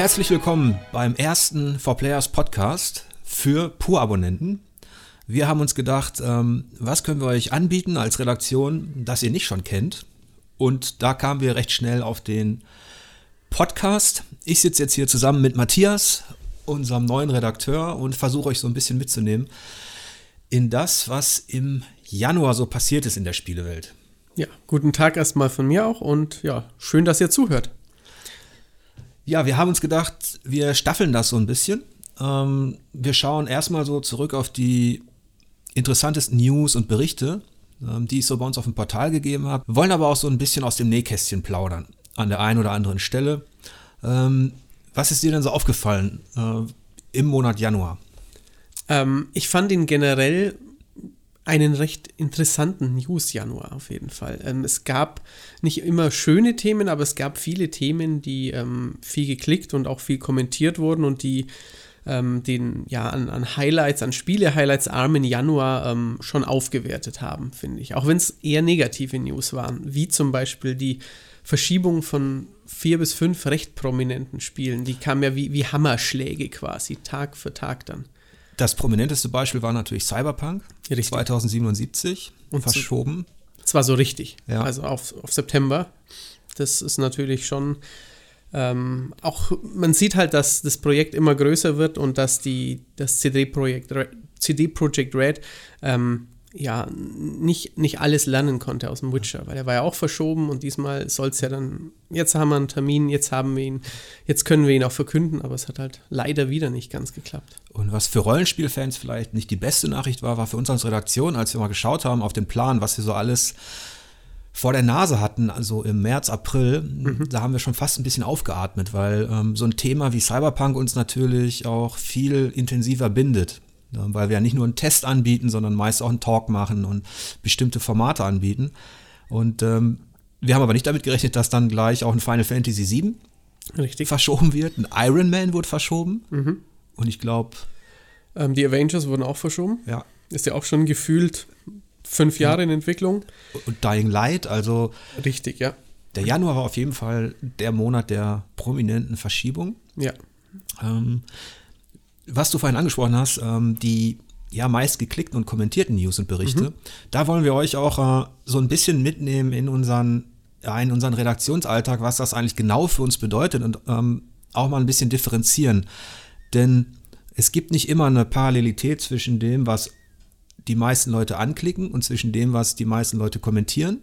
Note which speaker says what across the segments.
Speaker 1: Herzlich willkommen beim ersten 4Players Podcast für Pur-Abonnenten. Wir haben uns gedacht, ähm, was können wir euch anbieten als Redaktion, das ihr nicht schon kennt? Und da kamen wir recht schnell auf den Podcast. Ich sitze jetzt hier zusammen mit Matthias, unserem neuen Redakteur, und versuche euch so ein bisschen mitzunehmen in das, was im Januar so passiert ist in der Spielewelt.
Speaker 2: Ja, guten Tag erstmal von mir auch und ja, schön, dass ihr zuhört.
Speaker 1: Ja, wir haben uns gedacht, wir staffeln das so ein bisschen. Ähm, wir schauen erstmal so zurück auf die interessantesten News und Berichte, ähm, die es so bei uns auf dem Portal gegeben hat. Wir wollen aber auch so ein bisschen aus dem Nähkästchen plaudern an der einen oder anderen Stelle. Ähm, was ist dir denn so aufgefallen äh, im Monat Januar?
Speaker 2: Ähm, ich fand ihn generell einen recht interessanten News-Januar auf jeden Fall. Ähm, es gab nicht immer schöne Themen, aber es gab viele Themen, die ähm, viel geklickt und auch viel kommentiert wurden und die ähm, den ja an, an Highlights, an Spiele-Highlights armen Januar ähm, schon aufgewertet haben, finde ich. Auch wenn es eher negative News waren, wie zum Beispiel die Verschiebung von vier bis fünf recht prominenten Spielen. Die kamen ja wie, wie Hammerschläge quasi, Tag für Tag dann.
Speaker 1: Das prominenteste Beispiel war natürlich Cyberpunk Richtig. 2077 und verschoben.
Speaker 2: Zwar so richtig, ja. also auf, auf September. Das ist natürlich schon ähm, auch, man sieht halt, dass das Projekt immer größer wird und dass die, das CD-Projekt CD Projekt Red ähm, ja, nicht, nicht alles lernen konnte aus dem Witcher, weil er war ja auch verschoben und diesmal soll es ja dann, jetzt haben wir einen Termin, jetzt haben wir ihn, jetzt können wir ihn auch verkünden, aber es hat halt leider wieder nicht ganz geklappt.
Speaker 1: Und was für Rollenspielfans vielleicht nicht die beste Nachricht war, war für uns als Redaktion, als wir mal geschaut haben auf den Plan, was wir so alles vor der Nase hatten, also im März, April, mhm. da haben wir schon fast ein bisschen aufgeatmet, weil ähm, so ein Thema wie Cyberpunk uns natürlich auch viel intensiver bindet. Weil wir ja nicht nur einen Test anbieten, sondern meist auch einen Talk machen und bestimmte Formate anbieten. Und ähm, wir haben aber nicht damit gerechnet, dass dann gleich auch ein Final Fantasy VII Richtig. verschoben wird. Ein Iron Man wurde verschoben. Mhm. Und ich glaube.
Speaker 2: Ähm, die Avengers wurden auch verschoben.
Speaker 1: Ja.
Speaker 2: Ist ja auch schon gefühlt fünf Jahre ja. in Entwicklung.
Speaker 1: Und Dying Light, also.
Speaker 2: Richtig, ja.
Speaker 1: Der Januar war auf jeden Fall der Monat der prominenten Verschiebung.
Speaker 2: Ja.
Speaker 1: Ähm, was du vorhin angesprochen hast, ähm, die ja meist geklickten und kommentierten News und Berichte, mhm. da wollen wir euch auch äh, so ein bisschen mitnehmen in unseren, ja, in unseren Redaktionsalltag, was das eigentlich genau für uns bedeutet und ähm, auch mal ein bisschen differenzieren. Denn es gibt nicht immer eine Parallelität zwischen dem, was die meisten Leute anklicken und zwischen dem, was die meisten Leute kommentieren.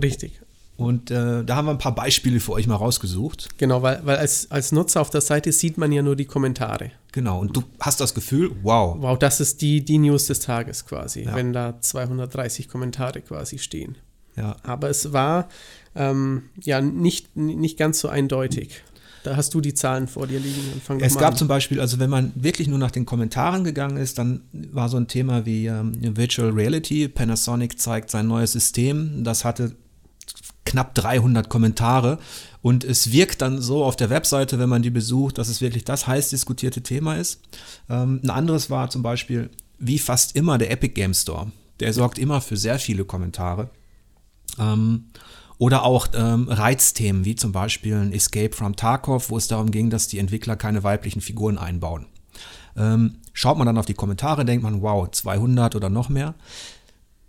Speaker 2: Richtig.
Speaker 1: Und äh, da haben wir ein paar Beispiele für euch mal rausgesucht.
Speaker 2: Genau, weil, weil als, als Nutzer auf der Seite sieht man ja nur die Kommentare.
Speaker 1: Genau, und du hast das Gefühl, wow.
Speaker 2: Wow, das ist die, die News des Tages quasi, ja. wenn da 230 Kommentare quasi stehen.
Speaker 1: Ja.
Speaker 2: Aber es war ähm, ja nicht, nicht ganz so eindeutig. Da hast du die Zahlen vor dir liegen.
Speaker 1: es gab an. zum Beispiel, also wenn man wirklich nur nach den Kommentaren gegangen ist, dann war so ein Thema wie ähm, Virtual Reality. Panasonic zeigt sein neues System. Das hatte knapp 300 Kommentare. Und es wirkt dann so auf der Webseite, wenn man die besucht, dass es wirklich das heiß diskutierte Thema ist. Ähm, ein anderes war zum Beispiel, wie fast immer, der Epic Game Store. Der sorgt immer für sehr viele Kommentare. Ähm, oder auch ähm, Reizthemen, wie zum Beispiel ein Escape from Tarkov, wo es darum ging, dass die Entwickler keine weiblichen Figuren einbauen. Ähm, schaut man dann auf die Kommentare, denkt man, wow, 200 oder noch mehr.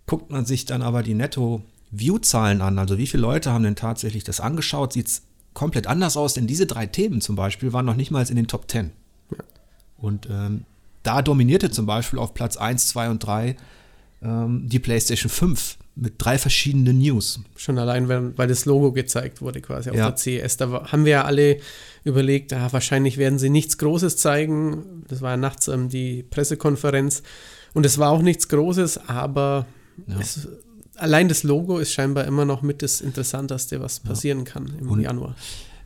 Speaker 1: Guckt man sich dann aber die Netto- View-Zahlen an, also wie viele Leute haben denn tatsächlich das angeschaut, sieht es komplett anders aus, denn diese drei Themen zum Beispiel waren noch nicht mal in den Top 10. Ja. Und ähm, da dominierte zum Beispiel auf Platz 1, 2 und 3 ähm, die PlayStation 5 mit drei verschiedenen News.
Speaker 2: Schon allein, weil, weil das Logo gezeigt wurde quasi auf ja. der CES. Da haben wir ja alle überlegt, ah, wahrscheinlich werden sie nichts Großes zeigen. Das war ja nachts ähm, die Pressekonferenz. Und es war auch nichts Großes, aber ja. es allein das Logo ist scheinbar immer noch mit das Interessanteste, was passieren ja. kann im Und Januar.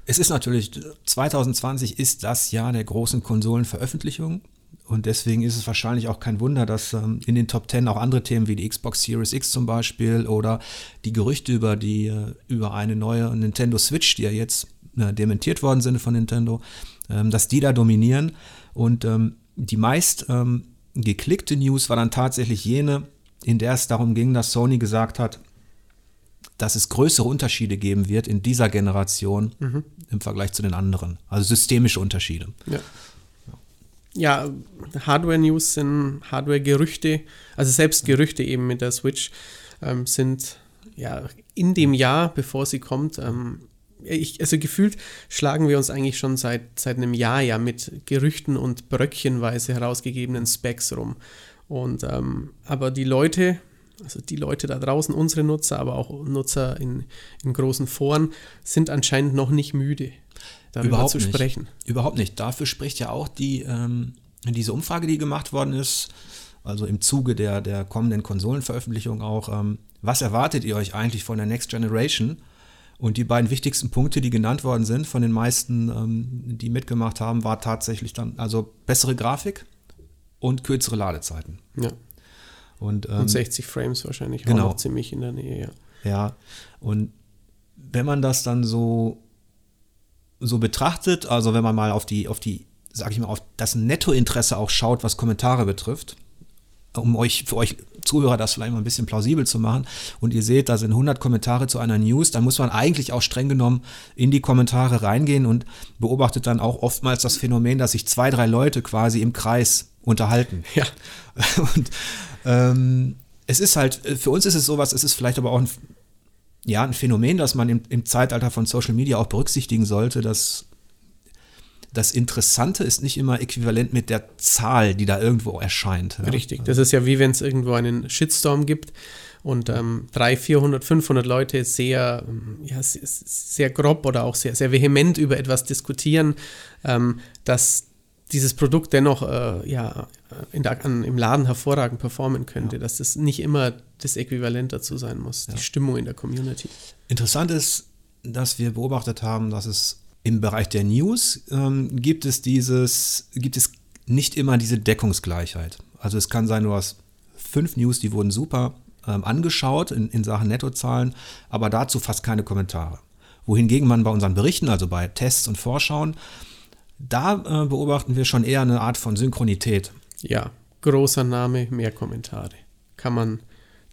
Speaker 1: Es ist natürlich, 2020 ist das Jahr der großen Konsolenveröffentlichung. Und deswegen ist es wahrscheinlich auch kein Wunder, dass ähm, in den Top 10 auch andere Themen wie die Xbox Series X zum Beispiel oder die Gerüchte über die äh, über eine neue Nintendo Switch, die ja jetzt äh, dementiert worden sind von Nintendo, ähm, dass die da dominieren. Und ähm, die meist ähm, geklickte News war dann tatsächlich jene, in der es darum ging, dass Sony gesagt hat, dass es größere Unterschiede geben wird in dieser Generation mhm. im Vergleich zu den anderen. Also systemische Unterschiede.
Speaker 2: Ja. Ja, Hardware-News sind Hardware-Gerüchte, also selbst Gerüchte eben mit der Switch ähm, sind ja in dem Jahr, bevor sie kommt, ähm, ich, also gefühlt schlagen wir uns eigentlich schon seit, seit einem Jahr ja mit Gerüchten und bröckchenweise herausgegebenen Specs rum. Und ähm, aber die Leute, also die Leute da draußen, unsere Nutzer, aber auch Nutzer in, in großen Foren, sind anscheinend noch nicht müde,
Speaker 1: darüber Überhaupt zu sprechen. Nicht. Überhaupt nicht. Dafür spricht ja auch die, ähm, diese Umfrage, die gemacht worden ist, also im Zuge der, der kommenden Konsolenveröffentlichung auch. Ähm, was erwartet ihr euch eigentlich von der Next Generation? Und die beiden wichtigsten Punkte, die genannt worden sind von den meisten, ähm, die mitgemacht haben, war tatsächlich dann also bessere Grafik und kürzere Ladezeiten.
Speaker 2: Ja. Und, ähm, und 60 Frames wahrscheinlich
Speaker 1: genau. auch
Speaker 2: noch ziemlich in der Nähe, ja.
Speaker 1: Ja, und wenn man das dann so, so betrachtet, also wenn man mal auf die, auf die, sag ich mal, auf das Nettointeresse auch schaut, was Kommentare betrifft, um euch, für euch Zuhörer das vielleicht mal ein bisschen plausibel zu machen. Und ihr seht, da sind 100 Kommentare zu einer News. Da muss man eigentlich auch streng genommen in die Kommentare reingehen und beobachtet dann auch oftmals das Phänomen, dass sich zwei, drei Leute quasi im Kreis unterhalten.
Speaker 2: Ja.
Speaker 1: Und ähm, es ist halt, für uns ist es sowas, es ist vielleicht aber auch ein, ja, ein Phänomen, das man im, im Zeitalter von Social Media auch berücksichtigen sollte, dass das Interessante ist nicht immer äquivalent mit der Zahl, die da irgendwo erscheint.
Speaker 2: Ja? Richtig, das ist ja wie wenn es irgendwo einen Shitstorm gibt und ähm, 300, 400, 500 Leute sehr, ja, sehr grob oder auch sehr, sehr vehement über etwas diskutieren, ähm, dass dieses Produkt dennoch äh, ja, in der, an, im Laden hervorragend performen könnte, ja. dass das nicht immer das Äquivalent dazu sein muss, ja. die Stimmung in der Community.
Speaker 1: Interessant ist, dass wir beobachtet haben, dass es im Bereich der News ähm, gibt es dieses, gibt es nicht immer diese Deckungsgleichheit. Also es kann sein, du hast fünf News, die wurden super ähm, angeschaut in, in Sachen Nettozahlen, aber dazu fast keine Kommentare. Wohingegen man bei unseren Berichten, also bei Tests und Vorschauen, da äh, beobachten wir schon eher eine Art von Synchronität.
Speaker 2: Ja, großer Name, mehr Kommentare. Kann man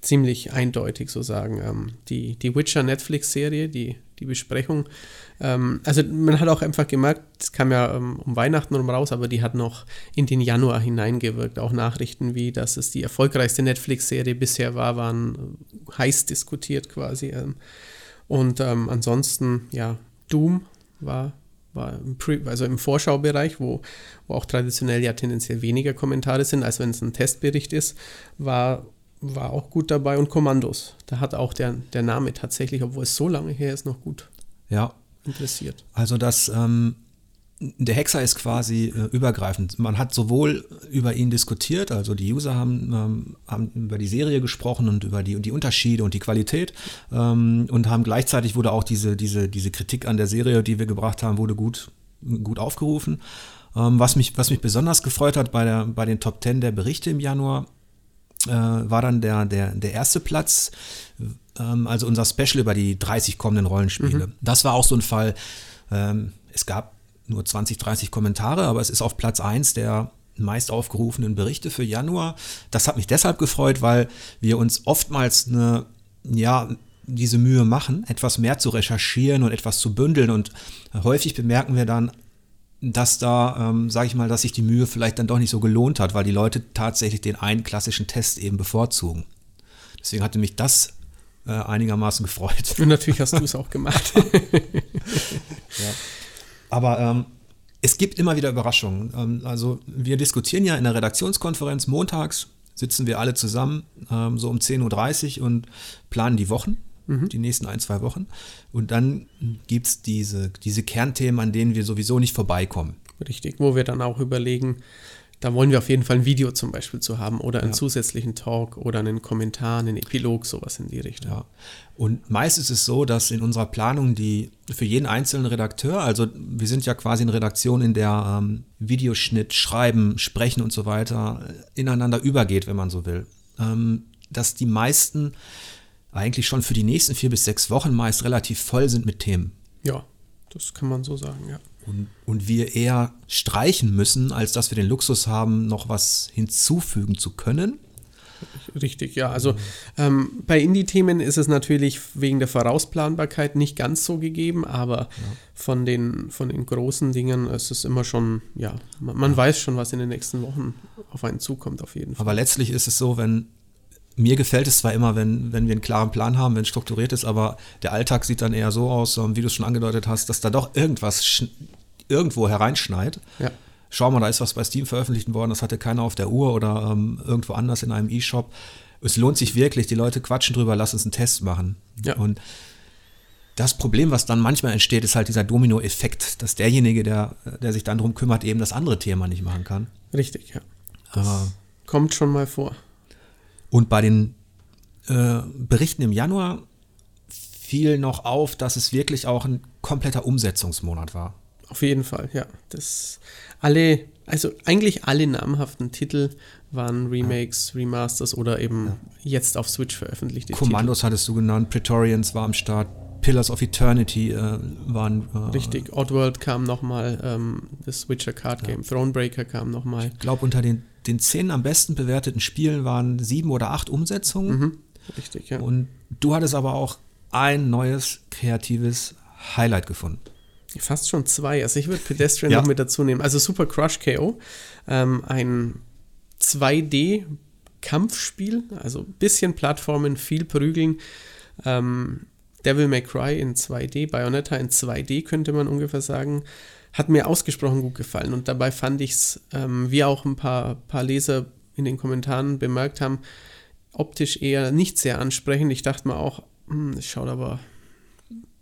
Speaker 2: ziemlich eindeutig so sagen. Ähm, die, die Witcher Netflix-Serie, die, die Besprechung, ähm, also man hat auch einfach gemerkt, es kam ja ähm, um Weihnachten rum raus, aber die hat noch in den Januar hineingewirkt. Auch Nachrichten wie, dass es die erfolgreichste Netflix-Serie bisher war, waren heiß diskutiert quasi. Ähm, und ähm, ansonsten, ja, Doom war war im Pre also im Vorschaubereich, wo, wo auch traditionell ja tendenziell weniger Kommentare sind, als wenn es ein Testbericht ist, war war auch gut dabei und Kommandos. Da hat auch der, der Name tatsächlich, obwohl es so lange her ist, noch gut
Speaker 1: ja.
Speaker 2: interessiert.
Speaker 1: Also das, ähm, der Hexer ist quasi äh, übergreifend. Man hat sowohl über ihn diskutiert, also die User haben, ähm, haben über die Serie gesprochen und über die, die Unterschiede und die Qualität ähm, und haben gleichzeitig wurde auch diese, diese, diese Kritik an der Serie, die wir gebracht haben, wurde gut, gut aufgerufen. Ähm, was, mich, was mich besonders gefreut hat bei, der, bei den Top 10 der Berichte im Januar, äh, war dann der, der, der erste Platz, ähm, also unser Special über die 30 kommenden Rollenspiele. Mhm. Das war auch so ein Fall. Ähm, es gab nur 20, 30 Kommentare, aber es ist auf Platz 1 der meist aufgerufenen Berichte für Januar. Das hat mich deshalb gefreut, weil wir uns oftmals eine, ja, diese Mühe machen, etwas mehr zu recherchieren und etwas zu bündeln. Und häufig bemerken wir dann, dass da, ähm, sage ich mal, dass sich die Mühe vielleicht dann doch nicht so gelohnt hat, weil die Leute tatsächlich den einen klassischen Test eben bevorzugen. Deswegen hatte mich das äh, einigermaßen gefreut.
Speaker 2: Und natürlich hast du es auch gemacht.
Speaker 1: ja. Aber ähm, es gibt immer wieder Überraschungen. Ähm, also wir diskutieren ja in der Redaktionskonferenz montags, sitzen wir alle zusammen, ähm, so um 10.30 Uhr und planen die Wochen mhm. die nächsten ein, zwei Wochen. Und dann gibt es diese, diese Kernthemen, an denen wir sowieso nicht vorbeikommen.
Speaker 2: Richtig, wo wir dann auch überlegen, da wollen wir auf jeden Fall ein Video zum Beispiel zu haben oder einen ja. zusätzlichen Talk oder einen Kommentar, einen Epilog, sowas in die Richtung.
Speaker 1: Ja. Und meist ist es so, dass in unserer Planung die für jeden einzelnen Redakteur, also wir sind ja quasi eine Redaktion, in der ähm, Videoschnitt, Schreiben, Sprechen und so weiter ineinander übergeht, wenn man so will. Ähm, dass die meisten eigentlich schon für die nächsten vier bis sechs Wochen meist relativ voll sind mit Themen.
Speaker 2: Ja, das kann man so sagen, ja.
Speaker 1: Und, und wir eher streichen müssen, als dass wir den Luxus haben, noch was hinzufügen zu können.
Speaker 2: Richtig, ja. Also ähm, bei Indie-Themen ist es natürlich wegen der Vorausplanbarkeit nicht ganz so gegeben, aber ja. von, den, von den großen Dingen ist es immer schon, ja, man, man weiß schon, was in den nächsten Wochen auf einen zukommt, auf jeden Fall.
Speaker 1: Aber letztlich ist es so, wenn mir gefällt es zwar immer, wenn, wenn wir einen klaren Plan haben, wenn es strukturiert ist, aber der Alltag sieht dann eher so aus, wie du es schon angedeutet hast, dass da doch irgendwas irgendwo hereinschneit. Ja schau mal, da ist was bei Steam veröffentlicht worden, das hatte keiner auf der Uhr oder ähm, irgendwo anders in einem E-Shop. Es lohnt sich wirklich, die Leute quatschen drüber, lass uns einen Test machen. Ja. Und das Problem, was dann manchmal entsteht, ist halt dieser Domino-Effekt, dass derjenige, der, der sich dann darum kümmert, eben das andere Thema nicht machen kann.
Speaker 2: Richtig, ja. Das kommt schon mal vor.
Speaker 1: Und bei den äh, Berichten im Januar fiel noch auf, dass es wirklich auch ein kompletter Umsetzungsmonat war.
Speaker 2: Auf jeden Fall, ja. Das alle, also eigentlich alle namhaften Titel waren Remakes, ja. Remasters oder eben ja. jetzt auf Switch veröffentlichte
Speaker 1: Kommandos Titel. hattest du genannt, Praetorians war am Start, Pillars of Eternity äh, waren. Äh,
Speaker 2: Richtig, Oddworld kam nochmal, ähm, das Witcher Card Game, ja. Thronebreaker kam nochmal.
Speaker 1: Ich glaube, unter den, den zehn am besten bewerteten Spielen waren sieben oder acht Umsetzungen. Mhm. Richtig, ja. Und du hattest aber auch ein neues kreatives Highlight gefunden.
Speaker 2: Fast schon zwei. Also ich würde Pedestrian ja. noch mit dazu nehmen. Also Super Crush KO, ähm, ein 2D-Kampfspiel, also ein bisschen Plattformen, viel Prügeln. Ähm, Devil May Cry in 2D, Bayonetta in 2D könnte man ungefähr sagen. Hat mir ausgesprochen gut gefallen und dabei fand ich es, ähm, wie auch ein paar, paar Leser in den Kommentaren bemerkt haben, optisch eher nicht sehr ansprechend. Ich dachte mir auch, hm, es schaut aber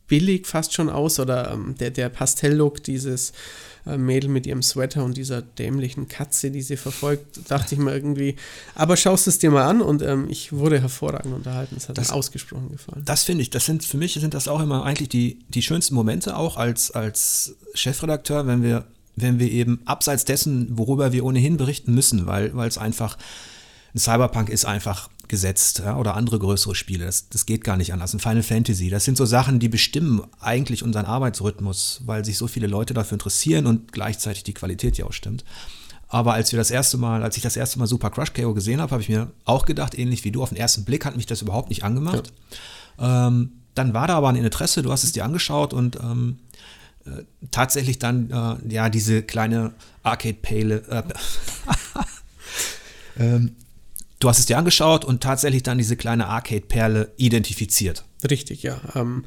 Speaker 2: billig fast schon aus oder ähm, der, der Pastelllook dieses Mädel mit ihrem Sweater und dieser dämlichen Katze, die sie verfolgt, dachte ich mir irgendwie, aber schaust es dir mal an und ähm, ich wurde hervorragend unterhalten. Es hat das, mir ausgesprochen gefallen.
Speaker 1: Das finde ich, das sind für mich sind das auch immer eigentlich die, die schönsten Momente auch als, als Chefredakteur, wenn wir, wenn wir eben abseits dessen, worüber wir ohnehin berichten müssen, weil es einfach ein Cyberpunk ist einfach gesetzt ja, oder andere größere Spiele. Das, das geht gar nicht anders. Ein Final Fantasy, das sind so Sachen, die bestimmen eigentlich unseren Arbeitsrhythmus, weil sich so viele Leute dafür interessieren und gleichzeitig die Qualität ja auch stimmt. Aber als wir das erste Mal, als ich das erste Mal Super Crush KO gesehen habe, habe ich mir auch gedacht, ähnlich wie du, auf den ersten Blick hat mich das überhaupt nicht angemacht. Ja. Ähm, dann war da aber ein Interesse, du hast es dir angeschaut und ähm, äh, tatsächlich dann äh, ja diese kleine Arcade-Pale. Äh, ähm, Du hast es dir angeschaut und tatsächlich dann diese kleine Arcade-Perle identifiziert.
Speaker 2: Richtig, ja. Ähm,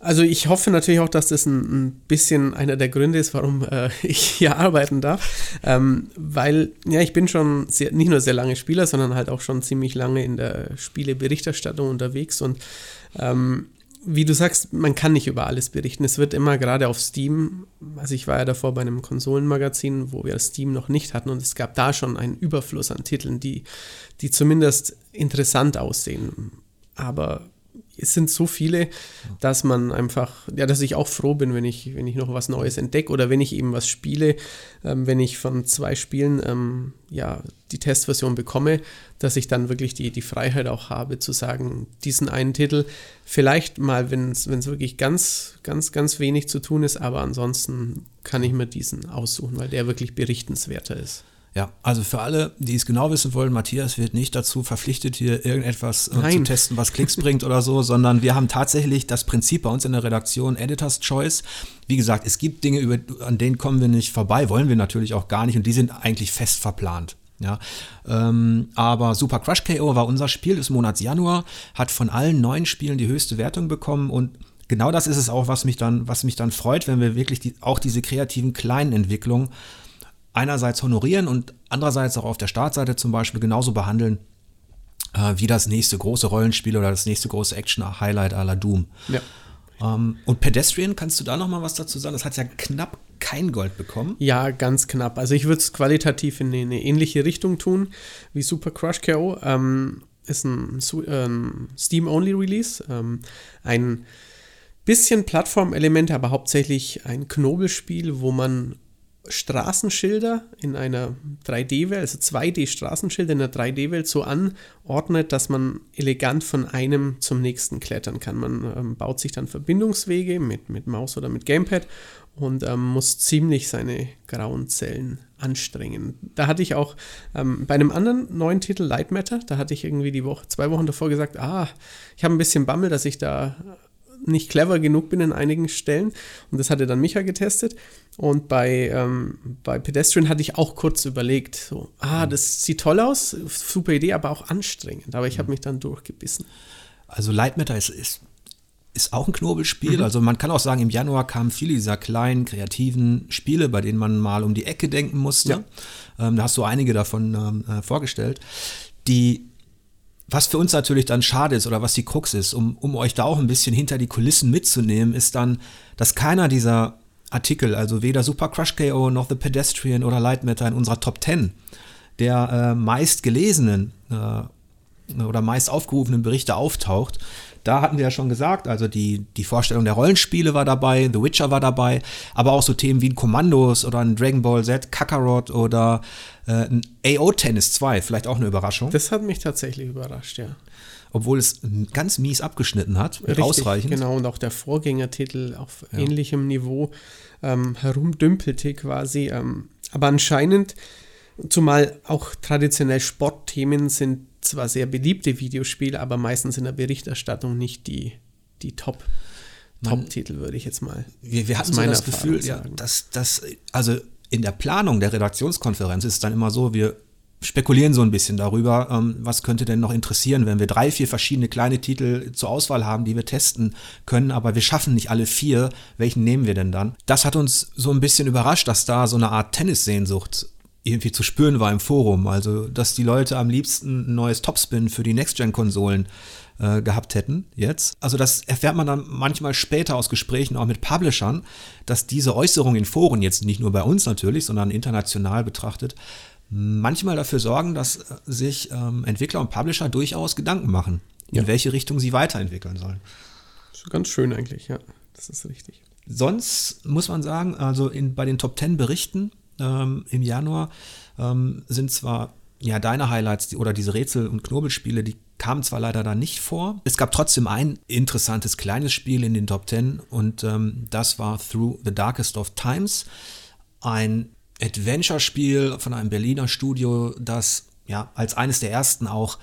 Speaker 2: also ich hoffe natürlich auch, dass das ein, ein bisschen einer der Gründe ist, warum äh, ich hier arbeiten darf. Ähm, weil, ja, ich bin schon sehr, nicht nur sehr lange Spieler, sondern halt auch schon ziemlich lange in der Spieleberichterstattung unterwegs und ähm, wie du sagst, man kann nicht über alles berichten. Es wird immer gerade auf Steam, also ich war ja davor bei einem Konsolenmagazin, wo wir Steam noch nicht hatten und es gab da schon einen Überfluss an Titeln, die, die zumindest interessant aussehen. Aber es sind so viele, dass man einfach, ja, dass ich auch froh bin, wenn ich, wenn ich noch was Neues entdecke oder wenn ich eben was spiele, ähm, wenn ich von zwei Spielen ähm, ja die Testversion bekomme, dass ich dann wirklich die, die Freiheit auch habe zu sagen, diesen einen Titel, vielleicht mal, wenn es wirklich ganz, ganz, ganz wenig zu tun ist, aber ansonsten kann ich mir diesen aussuchen, weil der wirklich berichtenswerter ist.
Speaker 1: Ja, also für alle, die es genau wissen wollen, Matthias wird nicht dazu verpflichtet, hier irgendetwas äh, zu testen, was Klicks bringt oder so, sondern wir haben tatsächlich das Prinzip bei uns in der Redaktion Editor's Choice. Wie gesagt, es gibt Dinge, über, an denen kommen wir nicht vorbei, wollen wir natürlich auch gar nicht und die sind eigentlich fest verplant. Ja, ähm, aber Super Crush KO war unser Spiel des Monats Januar, hat von allen neuen Spielen die höchste Wertung bekommen und genau das ist es auch, was mich dann, was mich dann freut, wenn wir wirklich die, auch diese kreativen kleinen Entwicklungen einerseits honorieren und andererseits auch auf der Startseite zum Beispiel genauso behandeln äh, wie das nächste große Rollenspiel oder das nächste große Action-Highlight à la Doom. Ja. Ähm, und Pedestrian, kannst du da noch mal was dazu sagen? Das hat ja knapp kein Gold bekommen.
Speaker 2: Ja, ganz knapp. Also ich würde es qualitativ in eine ähnliche Richtung tun wie Super Crush KO. Ähm, ist ein ähm, Steam-Only-Release. Ähm, ein bisschen Plattformelement, aber hauptsächlich ein Knobelspiel, wo man Straßenschilder in einer 3D-Welt, also 2D-Straßenschilder in einer 3D-Welt so anordnet, dass man elegant von einem zum nächsten klettern kann. Man ähm, baut sich dann Verbindungswege mit, mit Maus oder mit Gamepad und ähm, muss ziemlich seine grauen Zellen anstrengen. Da hatte ich auch ähm, bei einem anderen neuen Titel, Light Matter, da hatte ich irgendwie die Woche, zwei Wochen davor gesagt, ah, ich habe ein bisschen Bammel, dass ich da nicht clever genug bin in einigen Stellen. Und das hatte dann Micha getestet. Und bei, ähm, bei Pedestrian hatte ich auch kurz überlegt, so, ah, mhm. das sieht toll aus, super Idee, aber auch anstrengend. Aber ich habe mhm. mich dann durchgebissen.
Speaker 1: Also Light Matter ist, ist, ist auch ein Knobelspiel. Mhm. Also man kann auch sagen, im Januar kamen viele dieser kleinen, kreativen Spiele, bei denen man mal um die Ecke denken musste. Ja. Ähm, da hast du einige davon ähm, äh, vorgestellt. Die was für uns natürlich dann schade ist oder was die Krux ist, um, um euch da auch ein bisschen hinter die Kulissen mitzunehmen, ist dann, dass keiner dieser Artikel, also weder Super Crush KO noch The Pedestrian oder Light Matter in unserer Top 10 der äh, meist gelesenen äh, oder meist aufgerufenen Berichte auftaucht. Da hatten wir ja schon gesagt, also die, die Vorstellung der Rollenspiele war dabei, The Witcher war dabei, aber auch so Themen wie ein Kommandos oder ein Dragon Ball Z, Kakarot oder äh, ein AO Tennis 2, vielleicht auch eine Überraschung.
Speaker 2: Das hat mich tatsächlich überrascht, ja.
Speaker 1: Obwohl es ganz mies abgeschnitten hat, Richtig, ausreichend.
Speaker 2: Genau, und auch der Vorgängertitel auf ja. ähnlichem Niveau ähm, herumdümpelte quasi. Ähm, aber anscheinend, zumal auch traditionell Sportthemen sind zwar sehr beliebte Videospiele, aber meistens in der Berichterstattung nicht die, die Top. Top-Titel würde ich jetzt mal.
Speaker 1: Wir, wir hatten so das Gefühl, ja, dass das, also in der Planung der Redaktionskonferenz ist es dann immer so, wir spekulieren so ein bisschen darüber, ähm, was könnte denn noch interessieren, wenn wir drei, vier verschiedene kleine Titel zur Auswahl haben, die wir testen können, aber wir schaffen nicht alle vier. Welchen nehmen wir denn dann? Das hat uns so ein bisschen überrascht, dass da so eine Art Tennissehnsucht irgendwie zu spüren war im Forum. Also, dass die Leute am liebsten ein neues Topspin für die Next-Gen-Konsolen äh, gehabt hätten jetzt. Also das erfährt man dann manchmal später aus Gesprächen auch mit Publishern, dass diese Äußerungen in Foren jetzt nicht nur bei uns natürlich, sondern international betrachtet, manchmal dafür sorgen, dass äh, sich ähm, Entwickler und Publisher durchaus Gedanken machen, in ja. welche Richtung sie weiterentwickeln sollen.
Speaker 2: Ganz schön eigentlich, ja. Das ist richtig.
Speaker 1: Sonst muss man sagen, also in, bei den Top 10 Berichten ähm, im Januar ähm, sind zwar ja deine Highlights oder diese Rätsel- und Knobelspiele, die kamen zwar leider da nicht vor. Es gab trotzdem ein interessantes kleines Spiel in den Top 10 und ähm, das war Through the Darkest of Times. Ein Adventure-Spiel von einem Berliner Studio, das ja als eines der ersten auch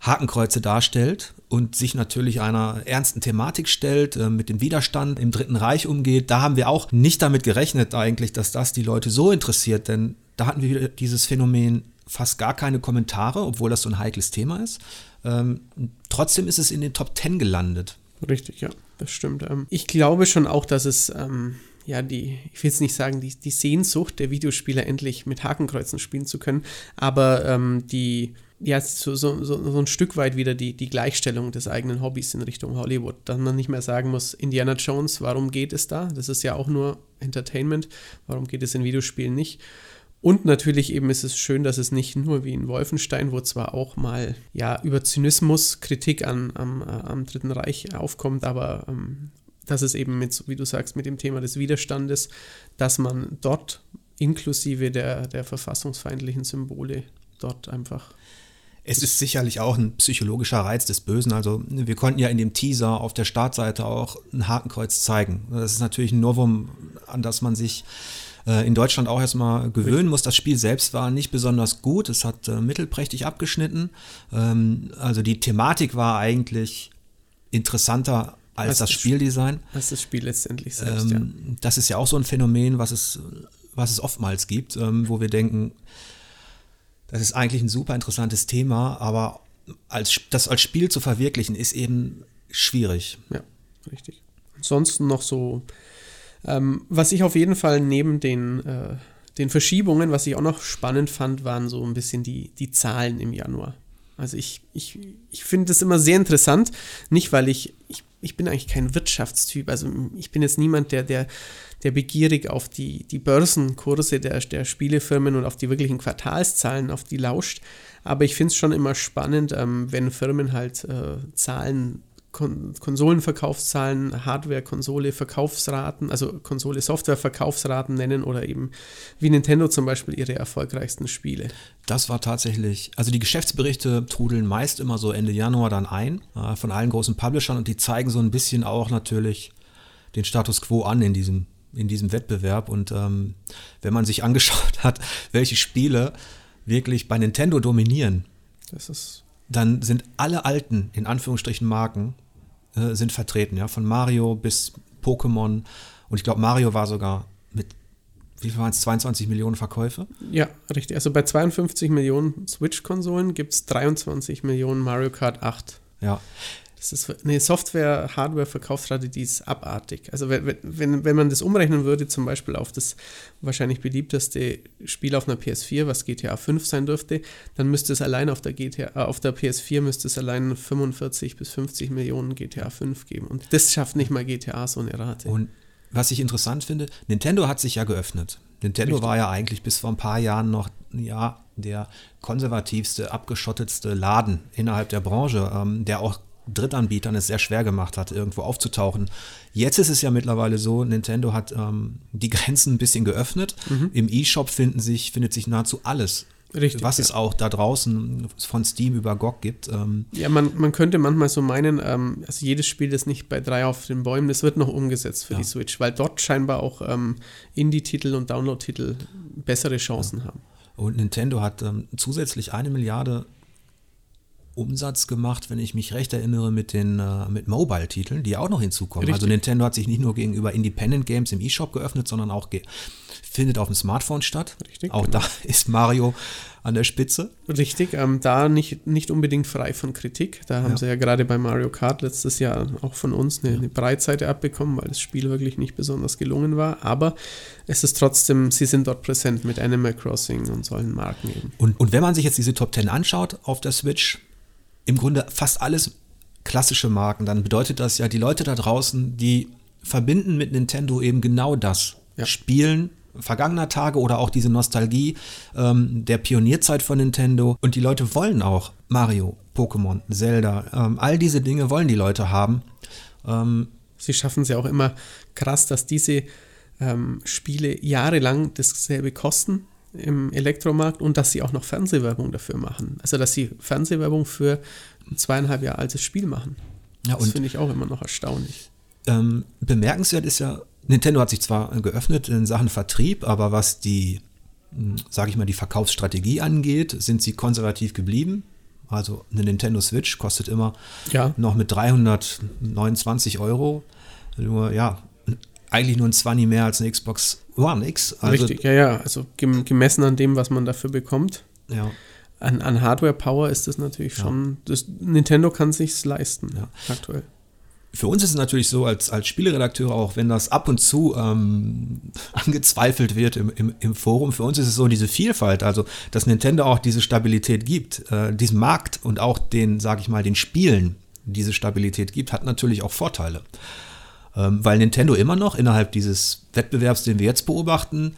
Speaker 1: Hakenkreuze darstellt und sich natürlich einer ernsten Thematik stellt, äh, mit dem Widerstand im Dritten Reich umgeht. Da haben wir auch nicht damit gerechnet eigentlich, dass das die Leute so interessiert, denn da hatten wir dieses Phänomen fast gar keine Kommentare, obwohl das so ein heikles Thema ist. Ähm, trotzdem ist es in den Top 10 gelandet.
Speaker 2: Richtig, ja, das stimmt. Ähm, ich glaube schon auch, dass es ähm, ja, die, ich will jetzt nicht sagen, die, die Sehnsucht der Videospieler endlich mit Hakenkreuzen spielen zu können, aber ähm, die, ja, so, so, so, ein Stück weit wieder die, die Gleichstellung des eigenen Hobbys in Richtung Hollywood, dass man nicht mehr sagen muss, Indiana Jones, warum geht es da? Das ist ja auch nur Entertainment, warum geht es in Videospielen nicht? Und natürlich eben ist es schön, dass es nicht nur wie in Wolfenstein, wo zwar auch mal ja über Zynismus Kritik an, am, am Dritten Reich aufkommt, aber ähm, dass es eben mit, wie du sagst, mit dem Thema des Widerstandes, dass man dort inklusive der, der verfassungsfeindlichen Symbole dort einfach
Speaker 1: es ist sicherlich auch ein psychologischer Reiz des Bösen. Also wir konnten ja in dem Teaser auf der Startseite auch ein Hakenkreuz zeigen. Das ist natürlich ein Novum, an das man sich äh, in Deutschland auch erstmal gewöhnen muss. Das Spiel selbst war nicht besonders gut. Es hat äh, mittelprächtig abgeschnitten. Ähm, also die Thematik war eigentlich interessanter als, das, das Spieldesign.
Speaker 2: Als das Spiel letztendlich selbst,
Speaker 1: ähm, ja. Das ist ja auch so ein Phänomen, was es, was es oftmals gibt, ähm, wo wir denken, das ist eigentlich ein super interessantes Thema, aber als, das als Spiel zu verwirklichen, ist eben schwierig.
Speaker 2: Ja, richtig. Ansonsten noch so, ähm, was ich auf jeden Fall neben den, äh, den Verschiebungen, was ich auch noch spannend fand, waren so ein bisschen die, die Zahlen im Januar. Also ich, ich, ich finde das immer sehr interessant, nicht weil ich, ich ich bin eigentlich kein Wirtschaftstyp. Also ich bin jetzt niemand, der, der, der begierig auf die, die Börsenkurse der, der Spielefirmen und auf die wirklichen Quartalszahlen, auf die lauscht. Aber ich finde es schon immer spannend, ähm, wenn Firmen halt äh, Zahlen Kon Konsolenverkaufszahlen, Hardware, Konsole, Verkaufsraten, also Konsole, Software, Verkaufsraten nennen oder eben wie Nintendo zum Beispiel ihre erfolgreichsten Spiele.
Speaker 1: Das war tatsächlich, also die Geschäftsberichte trudeln meist immer so Ende Januar dann ein äh, von allen großen Publishern und die zeigen so ein bisschen auch natürlich den Status quo an in diesem, in diesem Wettbewerb. Und ähm, wenn man sich angeschaut hat, welche Spiele wirklich bei Nintendo dominieren,
Speaker 2: Das ist
Speaker 1: dann sind alle alten, in Anführungsstrichen, Marken äh, sind vertreten, ja, von Mario bis Pokémon. Und ich glaube, Mario war sogar mit, wie viel waren es, 22 Millionen Verkäufe?
Speaker 2: Ja, richtig. Also bei 52 Millionen Switch-Konsolen gibt es 23 Millionen Mario Kart 8.
Speaker 1: Ja,
Speaker 2: Das ist eine Software-Hardware-Verkaufsrate, die ist abartig. Also wenn, wenn, wenn man das umrechnen würde, zum Beispiel auf das wahrscheinlich beliebteste Spiel auf einer PS4, was GTA 5 sein dürfte, dann müsste es allein auf der GTA, äh, auf der PS4 müsste es allein 45 bis 50 Millionen GTA 5 geben. Und das schafft nicht mal GTA so eine Rate.
Speaker 1: Und was ich interessant finde, Nintendo hat sich ja geöffnet. Nintendo
Speaker 2: Richtig.
Speaker 1: war ja eigentlich bis vor ein paar Jahren noch ja, der konservativste, abgeschottetste Laden innerhalb der Branche, ähm, der auch Drittanbietern es sehr schwer gemacht hat, irgendwo aufzutauchen. Jetzt ist es ja mittlerweile so, Nintendo hat ähm, die Grenzen ein bisschen geöffnet. Im E-Shop finden sich, findet sich nahezu alles,
Speaker 2: Richtig,
Speaker 1: was
Speaker 2: ja.
Speaker 1: es auch da draußen von Steam über GOG gibt. Ähm,
Speaker 2: Ja, man, man könnte manchmal so meinen, ähm, also jedes Spiel, das nicht bei drei auf den Bäumen, das wird noch umgesetzt für
Speaker 1: Ja.
Speaker 2: die Switch, weil dort scheinbar auch ähm, Indie-Titel und Download-Titel bessere Chancen haben.
Speaker 1: Und Nintendo hat ähm, zusätzlich eine Milliarde Umsatz gemacht, wenn ich mich recht erinnere, mit den äh, mit Mobile-Titeln, die auch noch hinzukommen.
Speaker 2: Richtig.
Speaker 1: Also Nintendo hat sich nicht nur gegenüber Independent Games im E-Shop geöffnet, sondern auch ge findet auf dem Smartphone statt.
Speaker 2: Richtig,
Speaker 1: Auch
Speaker 2: genau.
Speaker 1: da ist Mario an der Spitze.
Speaker 2: Richtig, ähm, da nicht, nicht unbedingt frei von Kritik. Da haben
Speaker 1: Ja.
Speaker 2: sie ja gerade bei Mario Kart letztes Jahr auch von uns eine, eine Breitseite abbekommen, weil das Spiel wirklich nicht besonders gelungen war. Aber es ist trotzdem, sie sind dort präsent mit Animal Crossing und solchen Marken eben.
Speaker 1: Und, und wenn man sich jetzt diese Top 10 anschaut auf der Switch, im Grunde fast alles klassische Marken, dann bedeutet das ja, die Leute da draußen, die verbinden mit Nintendo eben genau das.
Speaker 2: Ja.
Speaker 1: Spielen vergangener Tage oder auch diese Nostalgie ähm, der Pionierzeit von Nintendo. Und die Leute wollen auch Mario, Pokémon, Zelda, ähm, all diese Dinge wollen die Leute haben. Ähm,
Speaker 2: Sie schaffen es ja auch immer krass, dass diese ähm, Spiele jahrelang dasselbe kosten im Elektromarkt und dass sie auch noch Fernsehwerbung dafür machen. Also dass sie Fernsehwerbung für ein zweieinhalb Jahre altes Spiel machen.
Speaker 1: ja,
Speaker 2: Das finde ich auch immer noch erstaunlich.
Speaker 1: Ähm, bemerkenswert ist ja, Nintendo hat sich zwar geöffnet in Sachen Vertrieb, aber was die, sage ich mal, die Verkaufsstrategie angeht, sind sie konservativ geblieben. Also eine Nintendo Switch kostet immer
Speaker 2: Ja,
Speaker 1: noch mit 329 Euro nur, ja, eigentlich nur ein 20 mehr als eine Xbox One X. Also,
Speaker 2: richtig. Ja, ja. Also gem gemessen an dem, was man dafür bekommt.
Speaker 1: Ja,
Speaker 2: An, an Hardware-Power ist das natürlich
Speaker 1: Ja.
Speaker 2: schon. Das, Nintendo kann sich's leisten,
Speaker 1: Ja.
Speaker 2: aktuell.
Speaker 1: Für uns ist es natürlich so, als, als Spieleredakteure, auch wenn das ab und zu ähm, angezweifelt wird im, im, im Forum, für uns ist es so diese Vielfalt, also dass Nintendo auch diese Stabilität gibt, äh, diesem Markt und auch den, sag ich mal, den Spielen diese Stabilität gibt, hat natürlich auch Vorteile. Ähm, weil Nintendo immer noch innerhalb dieses Wettbewerbs, den wir jetzt beobachten,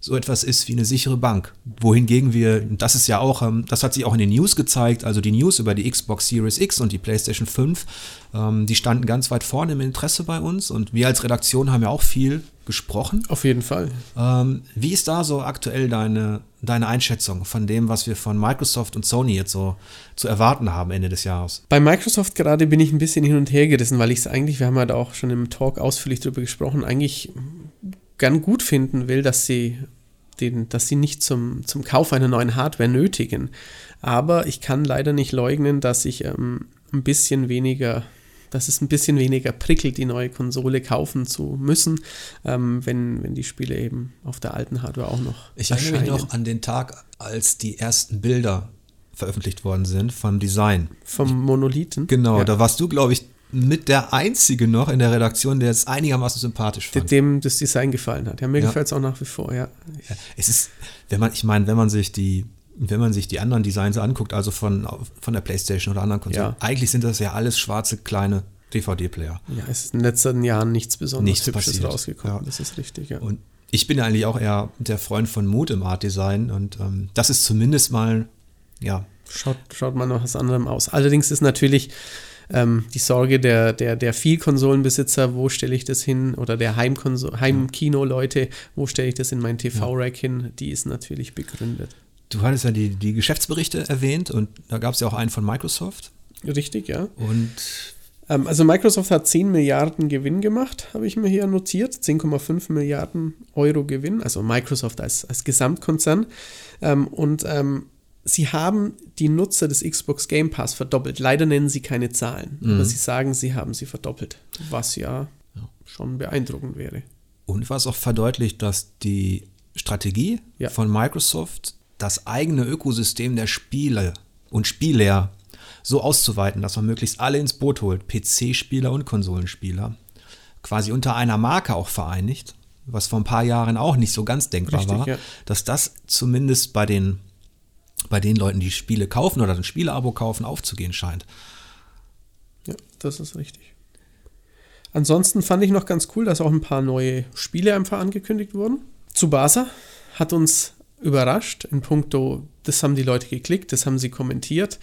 Speaker 1: so etwas ist wie eine sichere Bank. Wohingegen wir, das ist ja auch, ähm, das hat sich auch in den News gezeigt, also die News über die Xbox Series X und die PlayStation 5, ähm, die standen ganz weit vorne im Interesse bei uns und wir als Redaktion haben ja auch viel gesprochen.
Speaker 2: Auf jeden Fall.
Speaker 1: Ähm, wie ist da so aktuell deine, deine Einschätzung von dem, was wir von Microsoft und Sony jetzt so zu erwarten haben Ende des Jahres?
Speaker 2: Bei Microsoft gerade bin ich ein bisschen hin und her gerissen, weil ich es eigentlich, wir haben halt auch schon im Talk ausführlich darüber gesprochen, eigentlich gern gut finden will, dass sie den, dass sie nicht zum, zum Kauf einer neuen Hardware nötigen. Aber ich kann leider nicht leugnen, dass ich ähm, ein bisschen weniger, dass es ein bisschen weniger prickelt, die neue Konsole kaufen zu müssen, ähm, wenn, wenn die Spiele eben auf der alten Hardware auch noch
Speaker 1: Ich erinnere mich noch an den Tag, als die ersten Bilder veröffentlicht worden sind vom Design.
Speaker 2: vom Monolithen.
Speaker 1: Genau,
Speaker 2: Ja.
Speaker 1: da warst du, glaube ich, mit der Einzige noch in der Redaktion, der es einigermaßen sympathisch fand.
Speaker 2: dem das Design gefallen hat. Ja, mir
Speaker 1: Ja.
Speaker 2: gefällt es auch nach wie vor, ja.
Speaker 1: Ja, es ist, wenn man, ich meine, wenn man sich die, wenn man sich die anderen Designs anguckt, also von, von der Playstation oder anderen Konsolen,
Speaker 2: Ja.
Speaker 1: eigentlich sind das ja alles schwarze kleine DVD-Player.
Speaker 2: Ja, es ist in den letzten Jahren nichts besonders
Speaker 1: Nichts
Speaker 2: Hübsches
Speaker 1: passiert.
Speaker 2: rausgekommen.
Speaker 1: Ja.
Speaker 2: Das ist richtig, ja.
Speaker 1: Und ich bin ja eigentlich auch eher der Freund von Mut im Art-Design und ähm, das ist zumindest mal, ja,
Speaker 2: Schaut, schaut mal nach was anderem aus. Allerdings ist natürlich ähm, die Sorge der, der, der Viel-Konsolenbesitzer, wo stelle ich das hin, oder der Heimkino-Leute, wo stelle ich das in mein TV-Rack hin, die ist natürlich begründet.
Speaker 1: Du hattest ja die, die Geschäftsberichte erwähnt und da gab es ja auch einen von Microsoft.
Speaker 2: Richtig, ja.
Speaker 1: Und
Speaker 2: ähm, also Microsoft hat 10 Milliarden Gewinn gemacht, habe ich mir hier notiert. 10,5 Milliarden Euro Gewinn, also Microsoft als, als Gesamtkonzern. Ähm, und ähm, sie haben die Nutzer des Xbox Game Pass verdoppelt. Leider nennen sie keine Zahlen, mhm. aber sie sagen, sie haben sie verdoppelt, was ja, ja. schon beeindruckend wäre.
Speaker 1: Und was auch verdeutlicht, dass die Strategie ja. von Microsoft, das eigene Ökosystem der Spiele und Spieler so auszuweiten, dass man möglichst alle ins Boot holt, PC-Spieler und Konsolenspieler, quasi unter einer Marke auch vereinigt, was vor ein paar Jahren auch nicht so ganz denkbar Richtig, war, ja. dass das zumindest bei den, bei den Leuten, die Spiele kaufen oder ein Spieleabo kaufen, aufzugehen scheint.
Speaker 2: Ja, das ist richtig. Ansonsten fand ich noch ganz cool, dass auch ein paar neue Spiele einfach angekündigt wurden. Tsubasa hat uns überrascht in puncto, das haben die Leute geklickt, das haben sie kommentiert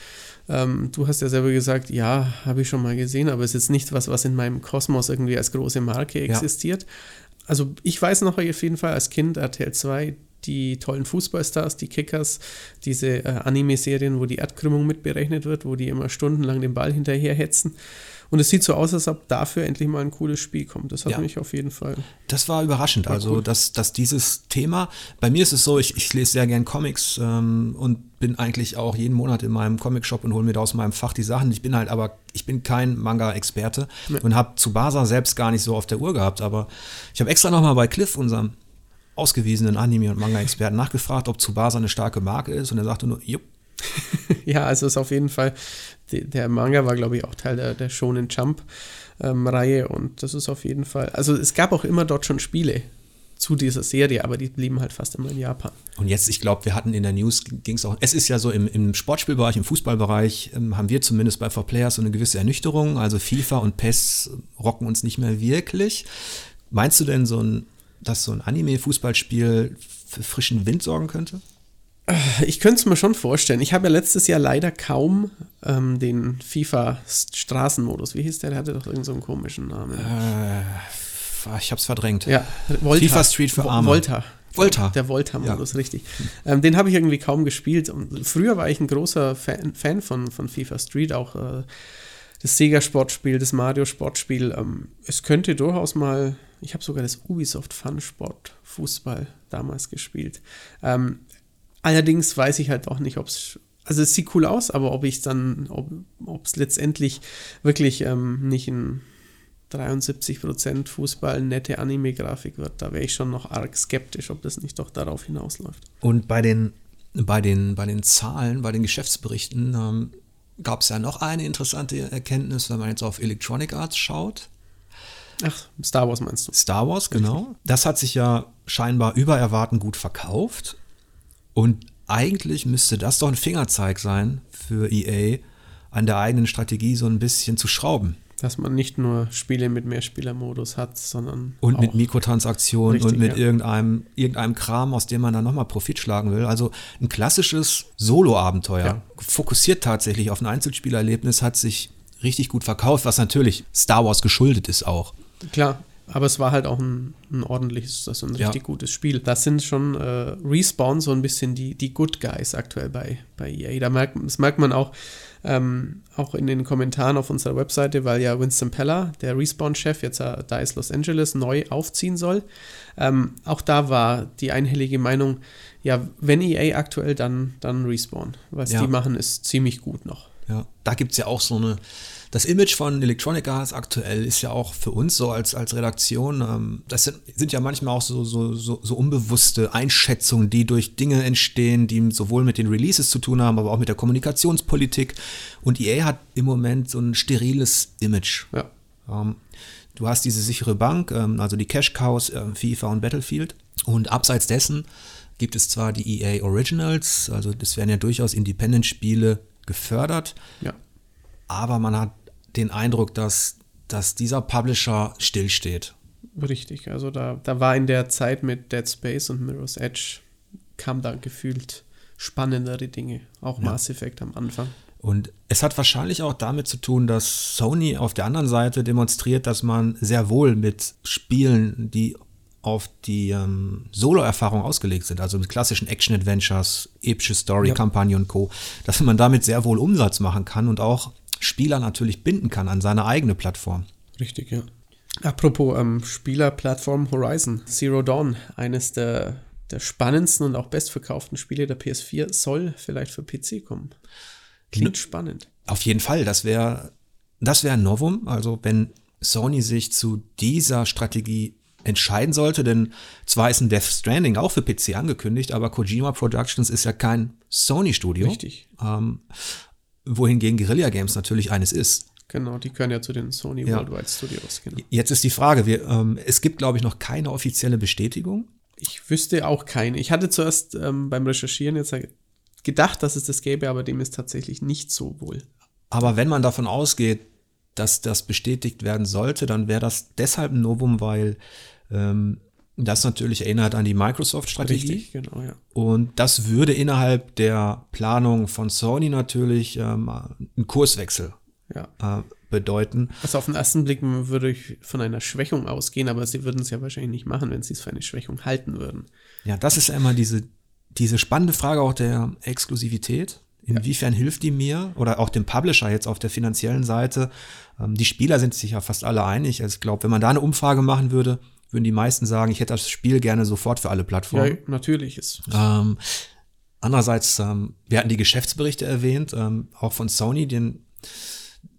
Speaker 2: ähm, du hast ja selber gesagt, ja, habe ich schon mal gesehen, aber es ist jetzt nicht was, was in meinem Kosmos irgendwie als große Marke existiert. Ja. Also ich weiß noch auf jeden Fall als Kind RTL 2 die tollen Fußballstars, die Kickers, diese äh, Anime-Serien, wo die Erdkrümmung mitberechnet wird, wo die immer stundenlang den Ball hinterherhetzen. Und es sieht so aus, als ob dafür endlich mal ein cooles Spiel kommt. Das hat ja. mich auf jeden Fall.
Speaker 1: Das war überraschend. War also, dass, dass dieses Thema, bei mir ist es so, ich, ich lese sehr gern Comics ähm, und bin eigentlich auch jeden Monat in meinem Comic-Shop und hole mir da aus meinem Fach die Sachen. Ich bin halt aber, ich bin kein Manga-Experte nee. und habe Tsubasa selbst gar nicht so auf der Uhr gehabt. Aber ich habe extra nochmal bei Cliff, unserem ausgewiesenen Anime- und Manga-Experten, nachgefragt, ob Tsubasa eine starke Marke ist. Und er sagte nur, jupp.
Speaker 2: ja, also ist auf jeden Fall der Manga war, glaube ich, auch Teil der, der Shonen Jump-Reihe ähm, und das ist auf jeden Fall. Also es gab auch immer dort schon Spiele zu dieser Serie, aber die blieben halt fast immer in Japan.
Speaker 1: Und jetzt, ich glaube, wir hatten in der News, ging es auch, es ist ja so im, im Sportspielbereich, im Fußballbereich, ähm, haben wir zumindest bei 4Players so eine gewisse Ernüchterung. Also FIFA und PES rocken uns nicht mehr wirklich. Meinst du denn, so ein, dass so ein Anime-Fußballspiel für frischen Wind sorgen könnte?
Speaker 2: Ich könnte es mir schon vorstellen. Ich habe ja letztes Jahr leider kaum ähm, den FIFA-Straßenmodus. Wie hieß der? Der hatte doch irgendeinen so komischen Namen. Äh,
Speaker 1: ich habe es verdrängt.
Speaker 2: Ja,
Speaker 1: Volta. FIFA Street für Arme.
Speaker 2: Volta.
Speaker 1: Volta.
Speaker 2: Der Volta-Modus, ja. richtig. Ähm, den habe ich irgendwie kaum gespielt. Und früher war ich ein großer Fan, Fan von, von FIFA Street, auch äh, das Sega-Sportspiel, das Mario-Sportspiel. Ähm, es könnte durchaus mal, ich habe sogar das Ubisoft Fun Sport Fußball damals gespielt. Ähm, Allerdings weiß ich halt auch nicht, ob es. Also es sieht cool aus, aber ob ich dann, ob es letztendlich wirklich ähm, nicht ein 73% Fußball nette Anime-Grafik wird, da wäre ich schon noch arg skeptisch, ob das nicht doch darauf hinausläuft.
Speaker 1: Und bei den, bei den, bei den Zahlen, bei den Geschäftsberichten ähm, gab es ja noch eine interessante Erkenntnis, wenn man jetzt auf Electronic Arts schaut.
Speaker 2: Ach, Star Wars meinst du?
Speaker 1: Star Wars, genau. Das hat sich ja scheinbar über Erwarten gut verkauft. Und eigentlich müsste das doch ein Fingerzeig sein für EA, an der eigenen Strategie so ein bisschen zu schrauben.
Speaker 2: Dass man nicht nur Spiele mit Mehrspielermodus hat, sondern.
Speaker 1: Und mit Mikrotransaktionen richtig, und mit ja. irgendeinem, irgendeinem Kram, aus dem man dann nochmal Profit schlagen will. Also ein klassisches Solo-Abenteuer. Ja. Fokussiert tatsächlich auf ein Einzelspielerlebnis, hat sich richtig gut verkauft, was natürlich Star Wars geschuldet ist auch.
Speaker 2: Klar, aber es war halt auch ein, ein ordentliches, also ein richtig ja. gutes Spiel. Das sind schon äh, Respawn so ein bisschen die, die Good Guys aktuell bei, bei EA. Da merkt, das merkt man auch, ähm, auch in den Kommentaren auf unserer Webseite, weil ja Winston Peller, der Respawn-Chef, jetzt äh, da ist Los Angeles, neu aufziehen soll. Ähm, auch da war die einhellige Meinung, ja, wenn EA aktuell, dann, dann Respawn. Was ja. die machen, ist ziemlich gut noch.
Speaker 1: Ja, da gibt es ja auch so eine das Image von Electronic Arts aktuell ist ja auch für uns so als, als Redaktion, ähm, das sind, sind ja manchmal auch so, so, so, so unbewusste Einschätzungen, die durch Dinge entstehen, die sowohl mit den Releases zu tun haben, aber auch mit der Kommunikationspolitik. Und EA hat im Moment so ein steriles Image. Ja. Ähm, du hast diese sichere Bank, ähm, also die Cash Cows, äh, FIFA und Battlefield. Und abseits dessen gibt es zwar die EA Originals, also das werden ja durchaus Independent-Spiele gefördert. Ja. Aber man hat den Eindruck, dass, dass dieser Publisher stillsteht.
Speaker 2: Richtig, also da, da war in der Zeit mit Dead Space und Mirror's Edge, kam da gefühlt spannendere Dinge, auch ja. Mass Effect am Anfang.
Speaker 1: Und es hat wahrscheinlich auch damit zu tun, dass Sony auf der anderen Seite demonstriert, dass man sehr wohl mit Spielen, die auf die ähm, Solo-Erfahrung ausgelegt sind, also mit klassischen Action-Adventures, epische Story-Kampagne ja. und Co., dass man damit sehr wohl Umsatz machen kann und auch Spieler natürlich binden kann an seine eigene Plattform.
Speaker 2: Richtig, ja. Apropos ähm, Spielerplattform Horizon Zero Dawn, eines der, der spannendsten und auch bestverkauften Spiele der PS4, soll vielleicht für PC kommen. Klingt spannend.
Speaker 1: Auf jeden Fall, das wäre das wäre ein Novum, also wenn Sony sich zu dieser Strategie entscheiden sollte, denn zwar ist ein Death Stranding auch für PC angekündigt, aber Kojima Productions ist ja kein Sony-Studio.
Speaker 2: Richtig.
Speaker 1: Ähm, wohingegen Guerilla Games natürlich eines ist.
Speaker 2: Genau, die können ja zu den Sony ja. Worldwide Studios. Genau.
Speaker 1: Jetzt ist die Frage, wir, ähm, es gibt, glaube ich, noch keine offizielle Bestätigung.
Speaker 2: Ich wüsste auch keine. Ich hatte zuerst ähm, beim Recherchieren jetzt gedacht, dass es das gäbe, aber dem ist tatsächlich nicht so wohl.
Speaker 1: Aber wenn man davon ausgeht, dass das bestätigt werden sollte, dann wäre das deshalb ein Novum, weil ähm, das natürlich erinnert an die Microsoft-Strategie.
Speaker 2: Richtig, genau, ja.
Speaker 1: Und das würde innerhalb der Planung von Sony natürlich ähm, einen Kurswechsel
Speaker 2: ja.
Speaker 1: äh, bedeuten.
Speaker 2: Also auf den ersten Blick würde ich von einer Schwächung ausgehen, aber sie würden es ja wahrscheinlich nicht machen, wenn sie es für eine Schwächung halten würden.
Speaker 1: Ja, das ist immer diese, diese spannende Frage auch der Exklusivität. Inwiefern ja. hilft die mir oder auch dem Publisher jetzt auf der finanziellen Seite? Ähm, die Spieler sind sich ja fast alle einig. Also ich glaube, wenn man da eine Umfrage machen würde, würden die meisten sagen, ich hätte das Spiel gerne sofort für alle Plattformen. Ja,
Speaker 2: natürlich ist.
Speaker 1: Ähm, andererseits, ähm, wir hatten die Geschäftsberichte erwähnt, ähm, auch von Sony, den,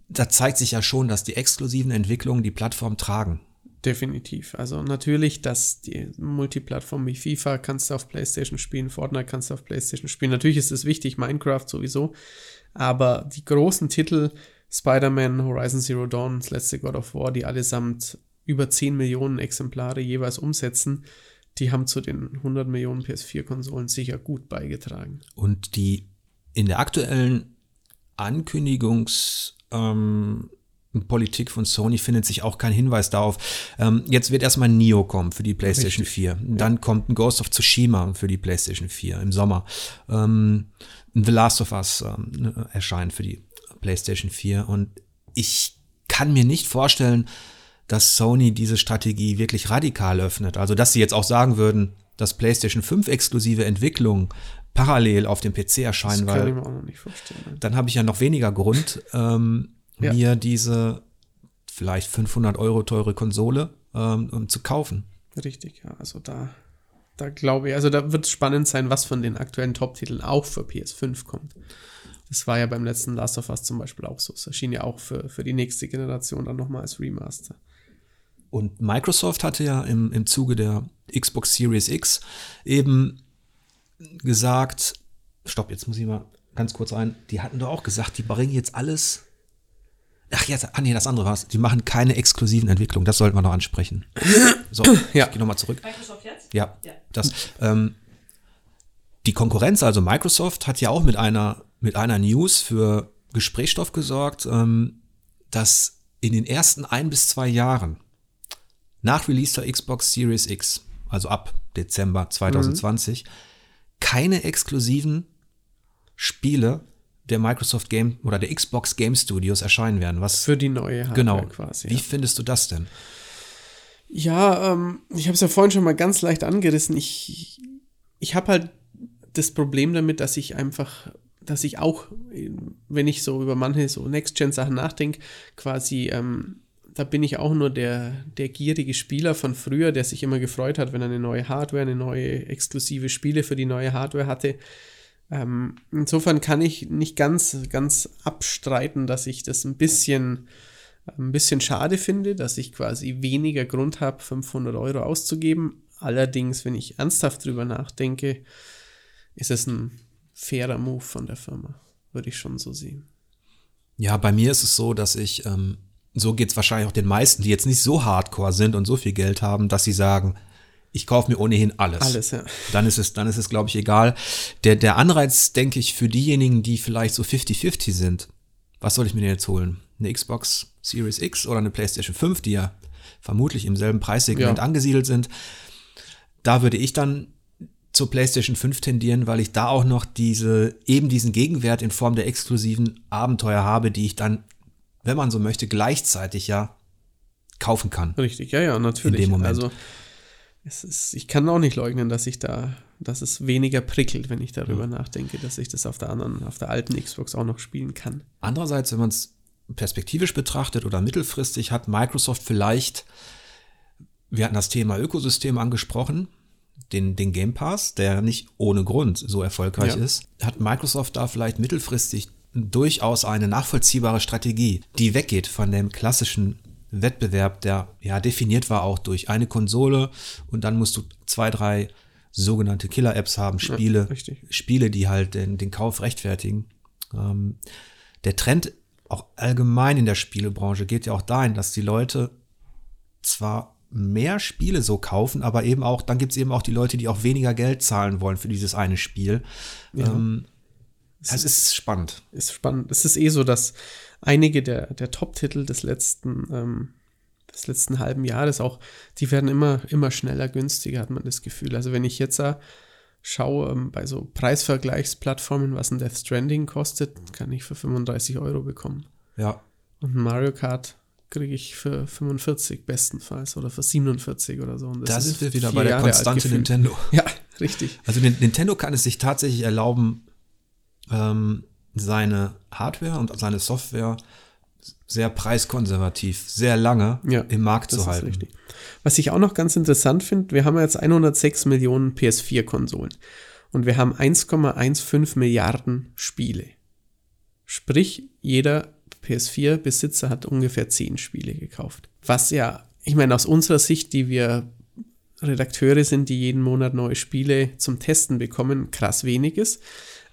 Speaker 1: da zeigt sich ja schon, dass die exklusiven Entwicklungen die Plattform tragen.
Speaker 2: Definitiv. Also natürlich, dass die Multiplattform wie FIFA kannst du auf PlayStation spielen, Fortnite kannst du auf PlayStation spielen. Natürlich ist es wichtig, Minecraft sowieso. Aber die großen Titel, Spider-Man, Horizon Zero Dawn, das letzte God of War, die allesamt über 10 Millionen Exemplare jeweils umsetzen, die haben zu den 100 Millionen PS4-Konsolen sicher gut beigetragen.
Speaker 1: Und die in der aktuellen Ankündigungs- ähm, Politik von Sony findet sich auch kein Hinweis darauf. Ähm, jetzt wird erstmal Nio kommen für die PlayStation Richtig. 4. Dann ja. kommt ein Ghost of Tsushima für die PlayStation 4 im Sommer. Ähm, The Last of Us ähm, erscheint für die PlayStation 4. Und ich kann mir nicht vorstellen, dass Sony diese Strategie wirklich radikal öffnet. Also, dass sie jetzt auch sagen würden, dass PlayStation 5 exklusive Entwicklungen parallel auf dem PC erscheinen, das kann weil ich mir auch noch nicht vorstellen. Dann habe ich ja noch weniger Grund, ähm, ja. mir diese vielleicht 500 Euro teure Konsole ähm, zu kaufen.
Speaker 2: Richtig, ja. Also da, da glaube ich, also da wird es spannend sein, was von den aktuellen Top-Titeln auch für PS5 kommt. Das war ja beim letzten Last of Us zum Beispiel auch so. Es erschien ja auch für, für die nächste Generation dann nochmal als Remaster.
Speaker 1: Und Microsoft hatte ja im, im Zuge der Xbox Series X eben gesagt, stopp, jetzt muss ich mal ganz kurz rein, die hatten doch auch gesagt, die bringen jetzt alles. Ach ja, ah nee, das andere war's. Die machen keine exklusiven Entwicklungen. Das sollten wir noch ansprechen. So, ja. ich gehe nochmal zurück. Microsoft jetzt? Ja. ja. Das, ähm, die Konkurrenz, also Microsoft, hat ja auch mit einer, mit einer News für Gesprächsstoff gesorgt, ähm, dass in den ersten ein bis zwei Jahren nach Release der Xbox Series X, also ab Dezember 2020, mhm. keine exklusiven Spiele der Microsoft Game oder der Xbox Game Studios erscheinen werden. Was
Speaker 2: für die neue
Speaker 1: Hardware genau. quasi. Wie ja. findest du das denn?
Speaker 2: Ja, ähm, ich habe es ja vorhin schon mal ganz leicht angerissen. Ich, ich habe halt das Problem damit, dass ich einfach, dass ich auch, wenn ich so über manche so Next-Gen-Sachen nachdenke, quasi ähm, da bin ich auch nur der, der gierige Spieler von früher, der sich immer gefreut hat, wenn er eine neue Hardware, eine neue exklusive Spiele für die neue Hardware hatte. Ähm, insofern kann ich nicht ganz, ganz abstreiten, dass ich das ein bisschen, ein bisschen schade finde, dass ich quasi weniger Grund habe, 500 Euro auszugeben. Allerdings, wenn ich ernsthaft drüber nachdenke, ist es ein fairer Move von der Firma, würde ich schon so sehen.
Speaker 1: Ja, bei mir ist es so, dass ich ähm, so geht es wahrscheinlich auch den meisten, die jetzt nicht so hardcore sind und so viel Geld haben, dass sie sagen, ich kaufe mir ohnehin alles.
Speaker 2: Alles, ja.
Speaker 1: Dann ist es, dann ist es, glaube ich, egal. Der, der Anreiz, denke ich, für diejenigen, die vielleicht so 50-50 sind, was soll ich mir denn jetzt holen? Eine Xbox Series X oder eine PlayStation 5, die ja vermutlich im selben Preissegment ja. angesiedelt sind. Da würde ich dann zur PlayStation 5 tendieren, weil ich da auch noch diese, eben diesen Gegenwert in Form der exklusiven Abenteuer habe, die ich dann, wenn man so möchte, gleichzeitig ja kaufen kann.
Speaker 2: Richtig, ja, ja, natürlich.
Speaker 1: In dem Moment.
Speaker 2: Also es ist, ich kann auch nicht leugnen, dass ich da, dass es weniger prickelt, wenn ich darüber nachdenke, dass ich das auf der anderen, auf der alten Xbox auch noch spielen kann.
Speaker 1: Andererseits, wenn man es perspektivisch betrachtet oder mittelfristig, hat Microsoft vielleicht, wir hatten das Thema Ökosystem angesprochen, den, den Game Pass, der nicht ohne Grund so erfolgreich
Speaker 2: Ja.
Speaker 1: ist, hat Microsoft da vielleicht mittelfristig durchaus eine nachvollziehbare Strategie, die weggeht von dem klassischen Wettbewerb, der ja definiert war auch durch eine Konsole und dann musst du zwei, drei sogenannte Killer-Apps haben, Spiele,
Speaker 2: richtig.
Speaker 1: Spiele, die halt den, den Kauf rechtfertigen. Ähm, der Trend auch allgemein in der Spielebranche geht ja auch dahin, dass die Leute zwar mehr Spiele so kaufen, aber eben auch, dann gibt es eben auch die Leute, die auch weniger Geld zahlen wollen für dieses eine Spiel. Ähm, es ist spannend.
Speaker 2: Ist spannend. Es ist eh so, dass einige der, der Top-Titel des letzten, ähm, des letzten halben Jahres auch, die werden immer, immer schneller günstiger, hat man das Gefühl. Also wenn ich jetzt äh, schaue, ähm, bei so Preisvergleichsplattformen, was ein Death Stranding kostet, kann ich für 35 Euro bekommen.
Speaker 1: Ja,
Speaker 2: Und ein Mario Kart kriege ich für 45 bestenfalls oder für 47 oder so. Und das
Speaker 1: da
Speaker 2: ist
Speaker 1: sind wir wieder bei der
Speaker 2: Jahre
Speaker 1: Konstante. Nintendo.
Speaker 2: Ja, richtig.
Speaker 1: Also Nin- Nintendo kann es sich tatsächlich erlauben, ähm, seine Hardware und seine Software sehr preiskonservativ, sehr lange
Speaker 2: Ja,
Speaker 1: im Markt zu halten.
Speaker 2: richtig. Was ich auch noch ganz interessant finde, wir haben jetzt 106 Millionen PS4-Konsolen und wir haben 1,15 Milliarden Spiele. Sprich, jeder PS4-Besitzer hat ungefähr 10 Spiele gekauft. Was ja, ich meine, aus unserer Sicht, die wir Redakteure sind, die jeden Monat neue Spiele zum Testen bekommen, krass wenig ist.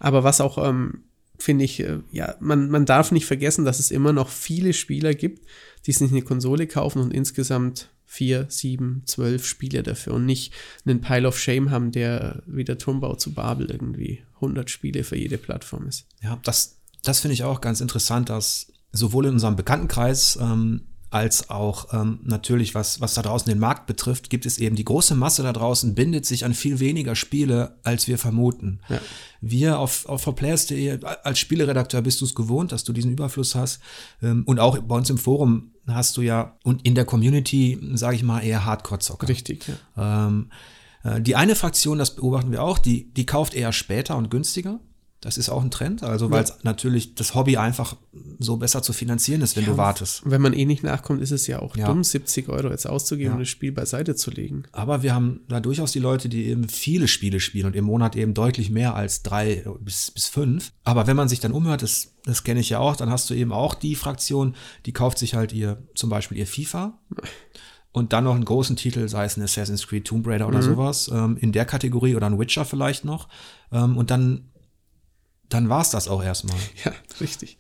Speaker 2: Aber was auch, ähm, finde ich, äh, ja, man, man darf nicht vergessen, dass es immer noch viele Spieler gibt, die sich eine Konsole kaufen und insgesamt vier, sieben, zwölf Spiele dafür und nicht einen Pile of Shame haben, der wie der Turmbau zu Babel irgendwie 100 Spiele für jede Plattform ist.
Speaker 1: Ja, das, das finde ich auch ganz interessant, dass sowohl in unserem Bekanntenkreis ähm, als auch ähm, natürlich, was, was da draußen den Markt betrifft, gibt es eben die große Masse da draußen, bindet sich an viel weniger Spiele, als wir vermuten.
Speaker 2: Ja.
Speaker 1: Wir auf, auf forplayers.de, als Spieleredakteur bist du es gewohnt, dass du diesen Überfluss hast. Ähm, und auch bei uns im Forum hast du ja, und in der Community, sage ich mal, eher Hardcore-Zocker.
Speaker 2: Richtig, ja.
Speaker 1: Ähm, äh, die eine Fraktion, das beobachten wir auch, die, die kauft eher später und günstiger. Das ist auch ein Trend, also weil es natürlich das Hobby einfach so besser zu finanzieren ist, wenn du wartest.
Speaker 2: Wenn man eh nicht nachkommt, ist es ja auch
Speaker 1: Ja.
Speaker 2: dumm, 70 Euro jetzt auszugeben
Speaker 1: Ja.
Speaker 2: und das Spiel beiseite zu legen.
Speaker 1: Aber wir haben da durchaus die Leute, die eben viele Spiele spielen und im Monat eben deutlich mehr als drei bis, bis fünf. Aber wenn man sich dann umhört, das, das kenne ich ja auch, dann hast du eben auch die Fraktion, die kauft sich halt ihr, zum Beispiel ihr FIFA und dann noch einen großen Titel, sei es ein Assassin's Creed, Tomb Raider oder sowas, ähm, in der Kategorie oder ein Witcher vielleicht noch. Ähm, und dann, dann war's das auch erstmal.
Speaker 2: Ja, richtig.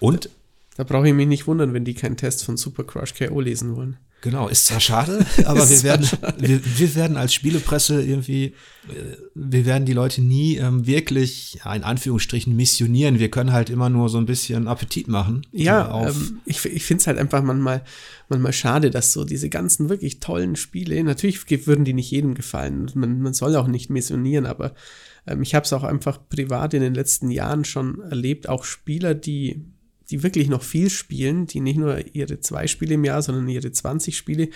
Speaker 1: Und
Speaker 2: Da brauche ich mich nicht wundern, wenn die keinen Test von Super Crush KO lesen wollen.
Speaker 1: Genau, ist zwar schade, aber wir werden, wir, wir werden als Spielepresse irgendwie, äh, wir werden die Leute nie ähm, wirklich, ja, in Anführungsstrichen, missionieren. Wir können halt immer nur so ein bisschen Appetit machen.
Speaker 2: Ja,
Speaker 1: äh,
Speaker 2: ähm, ich, ich finde es halt einfach manchmal, manchmal schade, dass so diese ganzen wirklich tollen Spiele, natürlich würden die nicht jedem gefallen. Man, man soll auch nicht missionieren, aber ähm, ich habe es auch einfach privat in den letzten Jahren schon erlebt, auch Spieler, die, die wirklich noch viel spielen, die nicht nur ihre zwei Spiele im Jahr, sondern ihre 20 Spiele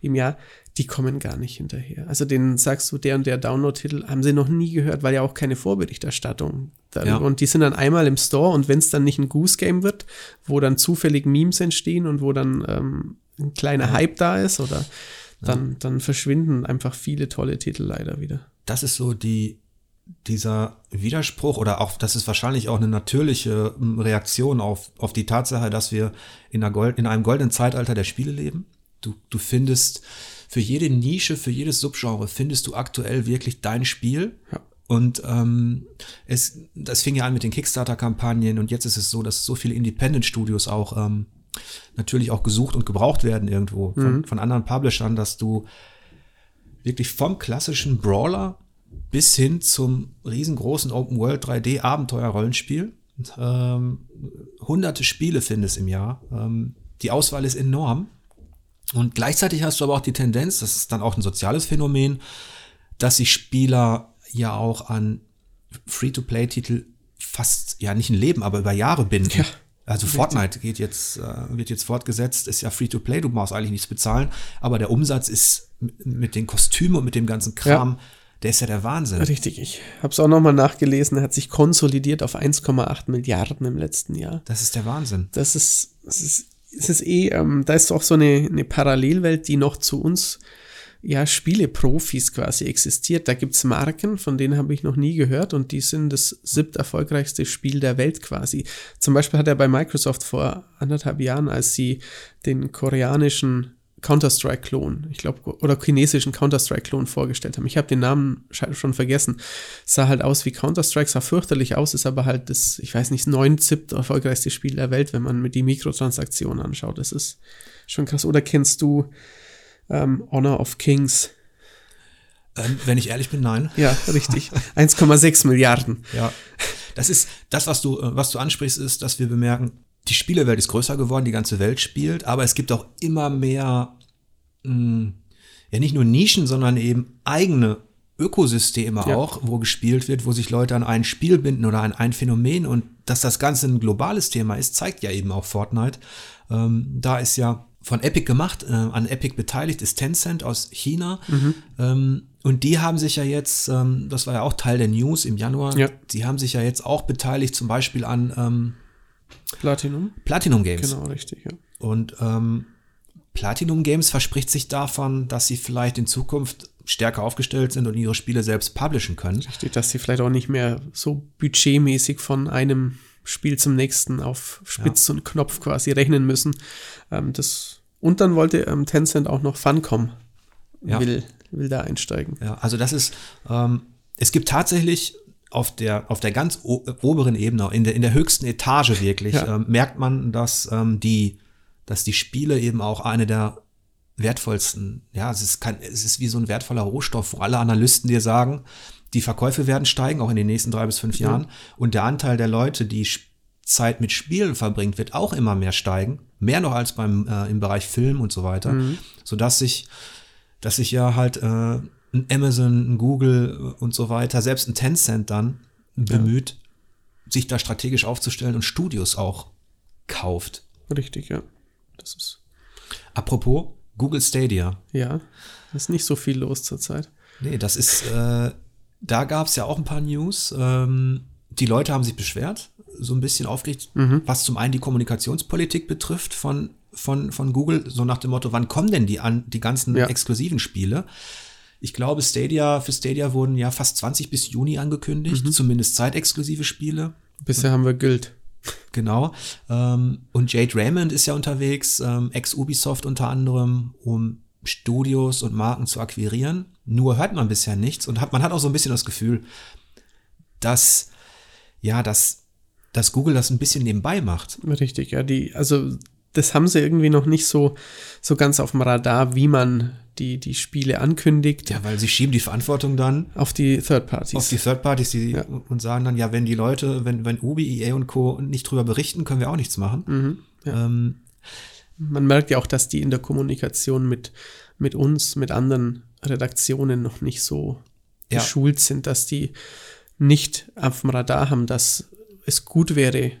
Speaker 2: im Jahr, die kommen gar nicht hinterher. Also denen sagst du, der und der Download-Titel haben sie noch nie gehört, weil ja auch keine Vorberichterstattung.
Speaker 1: Ja.
Speaker 2: Und die sind dann einmal im Store und wenn es dann nicht ein Goose-Game wird, wo dann zufällig Memes entstehen und wo dann ähm, ein kleiner Hype da ist, oder dann, dann verschwinden einfach viele tolle Titel leider wieder.
Speaker 1: das ist so die, dieser Widerspruch oder auch, das ist wahrscheinlich auch eine natürliche ähm, Reaktion auf, auf die Tatsache, dass wir in, einer Gold, in einem goldenen Zeitalter der Spiele leben. Du, du findest für jede Nische, für jedes Subgenre findest du aktuell wirklich dein Spiel.
Speaker 2: Ja.
Speaker 1: Und ähm, es, das fing ja an mit den Kickstarter-Kampagnen und jetzt ist es so, dass so viele Independent-Studios auch ähm, natürlich auch gesucht und gebraucht werden irgendwo von, von anderen Publishern, dass du wirklich vom klassischen Brawler bis hin zum riesengroßen Open World 3D Abenteuer-Rollenspiel. Ähm, hunderte Spiele findest im Jahr. Ähm, die Auswahl ist enorm. Und gleichzeitig hast du aber auch die Tendenz, das ist dann auch ein soziales Phänomen, dass sich Spieler ja auch an Free-to-Play-Titel fast, ja nicht ein Leben, aber über Jahre binden. Ja. Also Fortnite geht jetzt, äh, wird jetzt fortgesetzt, ist ja Free-to-Play, du brauchst eigentlich nichts bezahlen, aber der Umsatz ist mit den Kostümen und mit dem ganzen Kram, ja. Der ist ja der Wahnsinn.
Speaker 2: Richtig, ich habe es auch nochmal nachgelesen, er hat sich konsolidiert auf 1,8 Milliarden im letzten Jahr.
Speaker 1: Das ist der Wahnsinn.
Speaker 2: Das ist, das ist, das ist eh, ähm, da ist auch so eine, eine Parallelwelt, die noch zu uns ja, Spieleprofis quasi existiert. Da gibt es Marken, von denen habe ich noch nie gehört und die sind das siebte erfolgreichste Spiel der Welt quasi. Zum Beispiel hat er bei Microsoft vor anderthalb Jahren, als sie den koreanischen Counter-Strike-Klon, ich glaube, oder chinesischen Counter-Strike-Klon vorgestellt haben. Ich habe den Namen schon vergessen. Sah halt aus wie Counter-Strike, sah fürchterlich aus, ist aber halt das, ich weiß nicht, neun ZIP erfolgreichste Spiel der Welt, wenn man mit die Mikrotransaktionen anschaut. Das ist schon krass. Oder kennst du ähm, Honor of Kings.
Speaker 1: Ähm, wenn ich ehrlich bin, nein.
Speaker 2: Ja, richtig. 1,6 Milliarden.
Speaker 1: Ja. Das ist, das, was du, äh, was du ansprichst, ist, dass wir bemerken, die Spielewelt ist größer geworden, die ganze Welt spielt, aber es gibt auch immer mehr, mh, hm, ja nicht nur Nischen, sondern eben eigene Ökosysteme ja. auch, wo gespielt wird, wo sich Leute an ein Spiel binden oder an ein Phänomen und dass das Ganze ein globales Thema ist, zeigt ja eben auch Fortnite. Ähm, da ist ja von Epic gemacht, äh, an Epic beteiligt ist Tencent aus China. Mhm. Ähm, und die haben sich ja jetzt, ähm, das war ja auch Teil der News im Januar, ja. die haben sich ja jetzt auch beteiligt, zum Beispiel an ähm,
Speaker 2: Platinum.
Speaker 1: Platinum Games.
Speaker 2: Genau, richtig, ja.
Speaker 1: Und ähm, Platinum Games verspricht sich davon, dass sie vielleicht in Zukunft stärker aufgestellt sind und ihre Spiele selbst publishen können.
Speaker 2: Richtig, dass sie vielleicht auch nicht mehr so budgetmäßig von einem Spiel zum nächsten auf Spitz ja. und Knopf quasi rechnen müssen. Ähm, das, und dann wollte ähm, Tencent auch noch Funcom ja. will, will da einsteigen.
Speaker 1: Ja, also das ist, ähm, es gibt tatsächlich auf der, auf der ganz oberen Ebene, in der, in der höchsten Etage wirklich, ja. ähm, merkt man, dass ähm, die, dass die Spiele eben auch eine der wertvollsten, ja, es ist, kein, es ist wie so ein wertvoller Rohstoff, wo alle Analysten dir sagen, die Verkäufe werden steigen, auch in den nächsten drei bis fünf Jahren. Ja. Und der Anteil der Leute, die Zeit mit Spielen verbringt, wird auch immer mehr steigen. Mehr noch als beim äh, im Bereich Film und so weiter. Mhm. Sodass sich, dass sich ja halt äh, ein Amazon, ein Google und so weiter, selbst ein Tencent dann bemüht, ja. sich da strategisch aufzustellen und Studios auch kauft.
Speaker 2: Richtig, ja. Das ist.
Speaker 1: Apropos Google Stadia.
Speaker 2: Ja, ist nicht so viel los zurzeit.
Speaker 1: Nee, das ist, äh, da gab es ja auch ein paar News. Ähm, die Leute haben sich beschwert, so ein bisschen aufgeregt, mhm. was zum einen die Kommunikationspolitik betrifft von, von, von Google, so nach dem Motto, wann kommen denn die, an, die ganzen ja. exklusiven Spiele? Ich glaube, Stadia, für Stadia wurden ja fast 20 bis Juni angekündigt, mhm. zumindest zeitexklusive Spiele.
Speaker 2: Bisher haben wir Guild.
Speaker 1: Genau. Ähm, und Jade Raymond ist ja unterwegs, ähm, ex-Ubisoft unter anderem, um Studios und Marken zu akquirieren. Nur hört man bisher nichts und hat, man hat auch so ein bisschen das Gefühl, dass, ja, dass, dass Google das ein bisschen nebenbei macht.
Speaker 2: Richtig, ja, die, also das haben sie irgendwie noch nicht so, so ganz auf dem Radar, wie man die, die Spiele ankündigt.
Speaker 1: Ja, weil sie schieben die Verantwortung dann
Speaker 2: auf die Third Parties.
Speaker 1: Auf die Third Parties, die ja. und sagen dann, ja, wenn die Leute, wenn, wenn Ubi, EA und Co. nicht drüber berichten, können wir auch nichts machen. Mhm, ja. ähm,
Speaker 2: man merkt ja auch, dass die in der Kommunikation mit, mit uns, mit anderen Redaktionen noch nicht so ja. geschult sind, dass die nicht auf dem Radar haben, dass es gut wäre,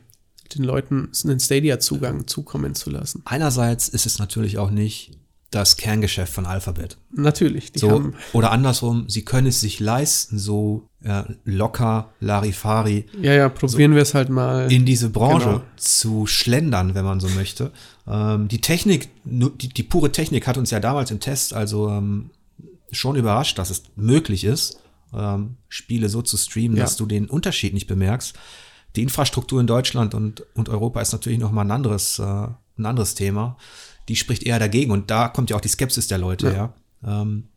Speaker 2: den Leuten einen Stadia-Zugang zukommen zu lassen.
Speaker 1: Einerseits ist es natürlich auch nicht das Kerngeschäft von Alphabet.
Speaker 2: Natürlich.
Speaker 1: so, oder andersrum, sie können es sich leisten, so ja, locker, Larifari.
Speaker 2: Ja, ja, probieren so wir es halt mal.
Speaker 1: In diese Branche genau. zu schlendern, wenn man so möchte. Ähm, die Technik, die, die, pure Technik hat uns ja damals im Test also ähm, schon überrascht, dass es möglich ist, ähm, Spiele so zu streamen, ja. dass du den Unterschied nicht bemerkst. Die Infrastruktur in Deutschland und, und Europa ist natürlich noch mal ein anderes, äh, ein anderes Thema. Die spricht eher dagegen und da kommt ja auch die Skepsis der Leute ja. ja. Ähm,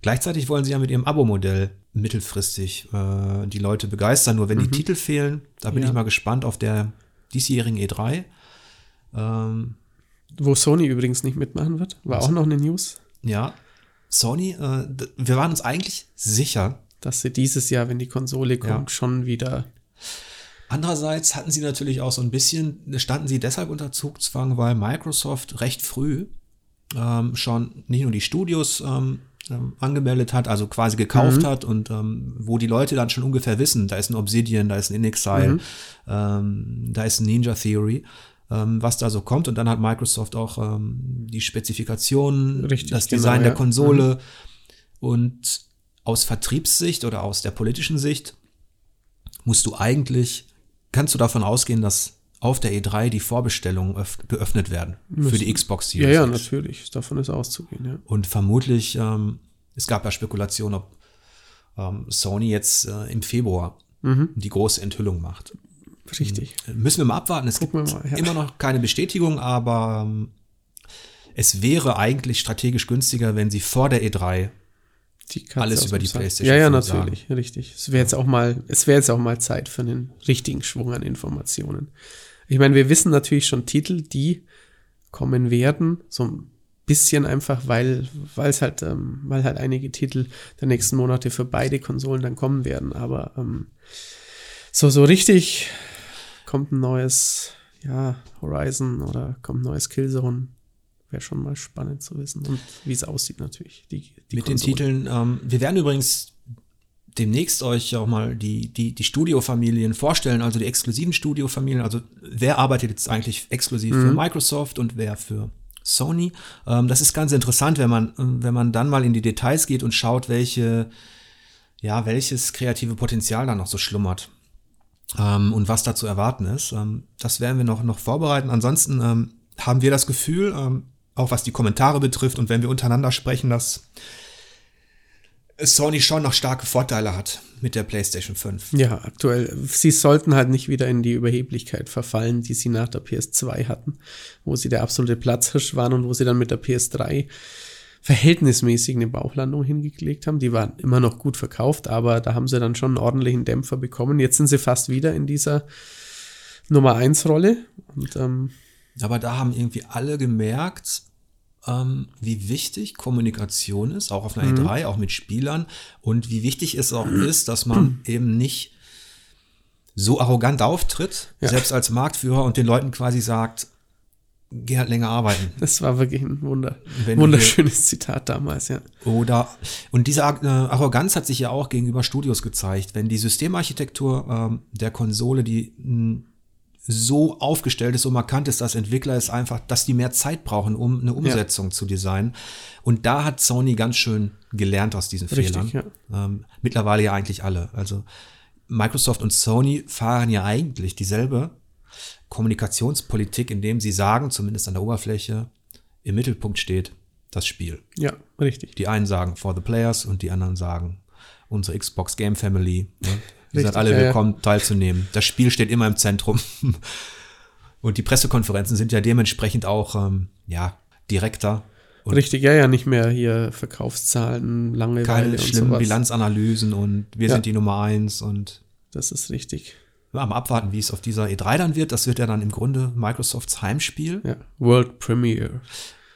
Speaker 1: gleichzeitig wollen sie ja mit ihrem Abo-Modell mittelfristig äh, die Leute begeistern. Nur wenn mhm. die Titel fehlen, da bin ja. ich mal gespannt auf der diesjährigen E3.
Speaker 2: Ähm, Wo Sony übrigens nicht mitmachen wird, war auch noch eine News.
Speaker 1: Ja, Sony, äh, wir waren uns eigentlich sicher,
Speaker 2: dass sie dieses Jahr, wenn die Konsole kommt, ja. schon wieder.
Speaker 1: Andererseits hatten sie natürlich auch so ein bisschen, standen sie deshalb unter Zugzwang, weil Microsoft recht früh ähm, schon nicht nur die Studios ähm, ähm, angemeldet hat, also quasi gekauft
Speaker 2: Mhm.
Speaker 1: hat und ähm, wo die Leute dann schon ungefähr wissen, da ist ein Obsidian, da ist ein InXile,
Speaker 2: Mhm.
Speaker 1: ähm, da ist ein Ninja Theory, ähm, was da so kommt. Und dann hat Microsoft auch ähm, die Spezifikationen,
Speaker 2: Richtig,
Speaker 1: das
Speaker 2: genau,
Speaker 1: Design
Speaker 2: ja.
Speaker 1: der Konsole und aus Vertriebssicht oder aus der politischen Sicht musst du eigentlich, kannst du davon ausgehen, dass auf der E3 die Vorbestellungen öff- geöffnet werden für die Xbox
Speaker 2: Ja,
Speaker 1: Series
Speaker 2: ja,
Speaker 1: X.
Speaker 2: natürlich. Davon ist auszugehen, ja.
Speaker 1: Und vermutlich, ähm, es gab ja Spekulationen, ob ähm, Sony jetzt äh, im Februar
Speaker 2: Mhm.
Speaker 1: die große Enthüllung macht.
Speaker 2: Richtig.
Speaker 1: Müssen wir mal abwarten. Es
Speaker 2: Gucken
Speaker 1: gibt
Speaker 2: mal, ja.
Speaker 1: immer noch keine Bestätigung, aber ähm, es wäre eigentlich strategisch günstiger, wenn sie vor der E E3
Speaker 2: Die Katze
Speaker 1: Alles über die. PlayStation
Speaker 2: Ja, ja,
Speaker 1: 5
Speaker 2: natürlich, richtig. Es wäre jetzt auch mal, es wäre jetzt auch mal Zeit für einen richtigen Schwung an Informationen. Ich meine, wir wissen natürlich schon Titel, die kommen werden, so ein bisschen einfach, weil, weil es halt, ähm, weil halt einige Titel der nächsten Monate für beide Konsolen dann kommen werden. Aber ähm, so, so richtig kommt ein neues, ja, Horizon oder kommt ein neues Killzone. Wäre schon mal spannend zu wissen. Und wie es aussieht natürlich. Die, die
Speaker 1: mit den
Speaker 2: Konsole.
Speaker 1: Titeln. Ähm, wir werden übrigens demnächst euch auch mal die, die, die Studiofamilien vorstellen, also die exklusiven Studiofamilien. Also wer arbeitet jetzt eigentlich exklusiv für Microsoft und wer für Sony. Ähm, das ist ganz interessant, wenn man, wenn man dann mal in die Details geht und schaut, welche, ja, welches kreative Potenzial da noch so schlummert. Ähm, und was da zu erwarten ist. Ähm, das werden wir noch, noch vorbereiten. Ansonsten ähm, haben wir das Gefühl, ähm, auch was die Kommentare betrifft und wenn wir untereinander sprechen, dass Sony schon noch starke Vorteile hat mit der PlayStation 5.
Speaker 2: Ja, aktuell. Sie sollten halt nicht wieder in die Überheblichkeit verfallen, die sie nach der PS2 hatten, wo sie der absolute Platzhirsch waren und wo sie dann mit der PS3 verhältnismäßig eine Bauchlandung hingelegt haben. Die waren immer noch gut verkauft, aber da haben sie dann schon einen ordentlichen Dämpfer bekommen. Jetzt sind sie fast wieder in dieser Nummer 1 Rolle und ähm,
Speaker 1: Aber da haben irgendwie alle gemerkt, ähm, wie wichtig Kommunikation ist, auch auf einer E3, auch mit Spielern und wie wichtig es auch ist, dass man eben nicht so arrogant auftritt,
Speaker 2: Ja.
Speaker 1: selbst als Marktführer und den Leuten quasi sagt, geh halt länger arbeiten.
Speaker 2: das war wirklich ein Wunder,
Speaker 1: Wenn wir-
Speaker 2: wunderschönes Zitat damals, ja.
Speaker 1: Oder, und diese äh, Arroganz hat sich ja auch gegenüber Studios gezeigt. Wenn die Systemarchitektur ähm, der Konsole, die mh, so aufgestellt ist, so markant ist, dass Entwickler es einfach, dass die mehr Zeit brauchen, um eine Umsetzung zu designen. Und da hat Sony ganz schön gelernt aus diesen
Speaker 2: Richtig,
Speaker 1: Fehlern. Ähm, mittlerweile ja eigentlich alle. Also Microsoft und Sony fahren ja eigentlich dieselbe Kommunikationspolitik, indem sie sagen, zumindest an der Oberfläche, im Mittelpunkt steht das Spiel.
Speaker 2: Ja, richtig.
Speaker 1: Die einen sagen for the players und die anderen sagen unsere Xbox Game Family. Ne? Die
Speaker 2: Richtig,
Speaker 1: sind alle
Speaker 2: ja, ja.
Speaker 1: willkommen teilzunehmen. Das Spiel steht immer im Zentrum. Und die Pressekonferenzen sind ja dementsprechend auch ähm, ja direkter. Und
Speaker 2: Richtig, ja, ja, nicht mehr hier Verkaufszahlen, Langeweile
Speaker 1: keine schlimmen
Speaker 2: sowas.
Speaker 1: Bilanzanalysen und wir
Speaker 2: Ja.
Speaker 1: sind die Nummer eins und
Speaker 2: Das ist richtig.
Speaker 1: mal abwarten, wie es auf dieser E3 dann wird. Das wird ja dann im Grunde Microsofts Heimspiel.
Speaker 2: Ja, World Premiere.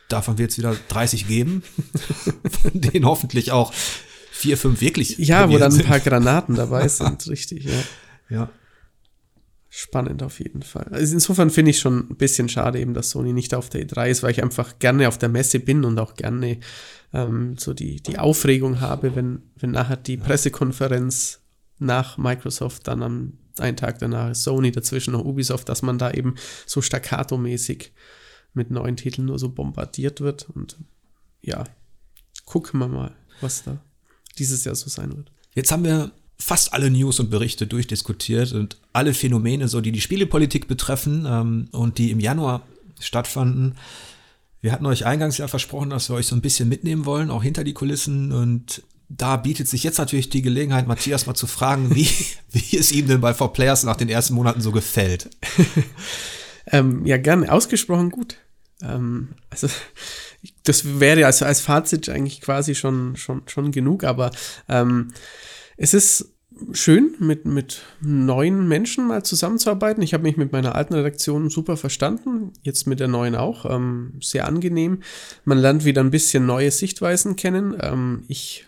Speaker 1: Davon wird es wieder 30 geben, von denen hoffentlich auch vier, fünf wirklich.
Speaker 2: Ja, wo dann ein
Speaker 1: sind.
Speaker 2: paar Granaten dabei sind, richtig, ja.
Speaker 1: Ja.
Speaker 2: Spannend auf jeden Fall. Also insofern finde ich schon ein bisschen schade eben, dass Sony nicht auf der E3 ist, weil ich einfach gerne auf der Messe bin und auch gerne ähm, so die, die Aufregung habe, wenn, wenn nachher die Pressekonferenz nach Microsoft dann am einen Tag danach ist Sony dazwischen noch Ubisoft, dass man da eben so staccato-mäßig mit neuen Titeln nur so bombardiert wird und ja, gucken wir mal, was da dieses Jahr so sein wird.
Speaker 1: Jetzt haben wir fast alle News und Berichte durchdiskutiert und alle Phänomene, so die die Spielepolitik betreffen ähm, und die im Januar stattfanden. Wir hatten euch eingangs ja versprochen, dass wir euch so ein bisschen mitnehmen wollen, auch hinter die Kulissen. Und da bietet sich jetzt natürlich die Gelegenheit, Matthias mal zu fragen, wie, wie es ihm denn bei 4Players nach den ersten Monaten so gefällt.
Speaker 2: Ähm, ja, gerne. Ausgesprochen gut. Ähm, also, das wäre also als Fazit eigentlich quasi schon, schon, schon genug, aber ähm, es ist schön, mit, mit neuen Menschen mal zusammenzuarbeiten. Ich habe mich mit meiner alten Redaktion super verstanden, jetzt mit der neuen auch. Ähm, sehr angenehm. Man lernt wieder ein bisschen neue Sichtweisen kennen. Ähm, ich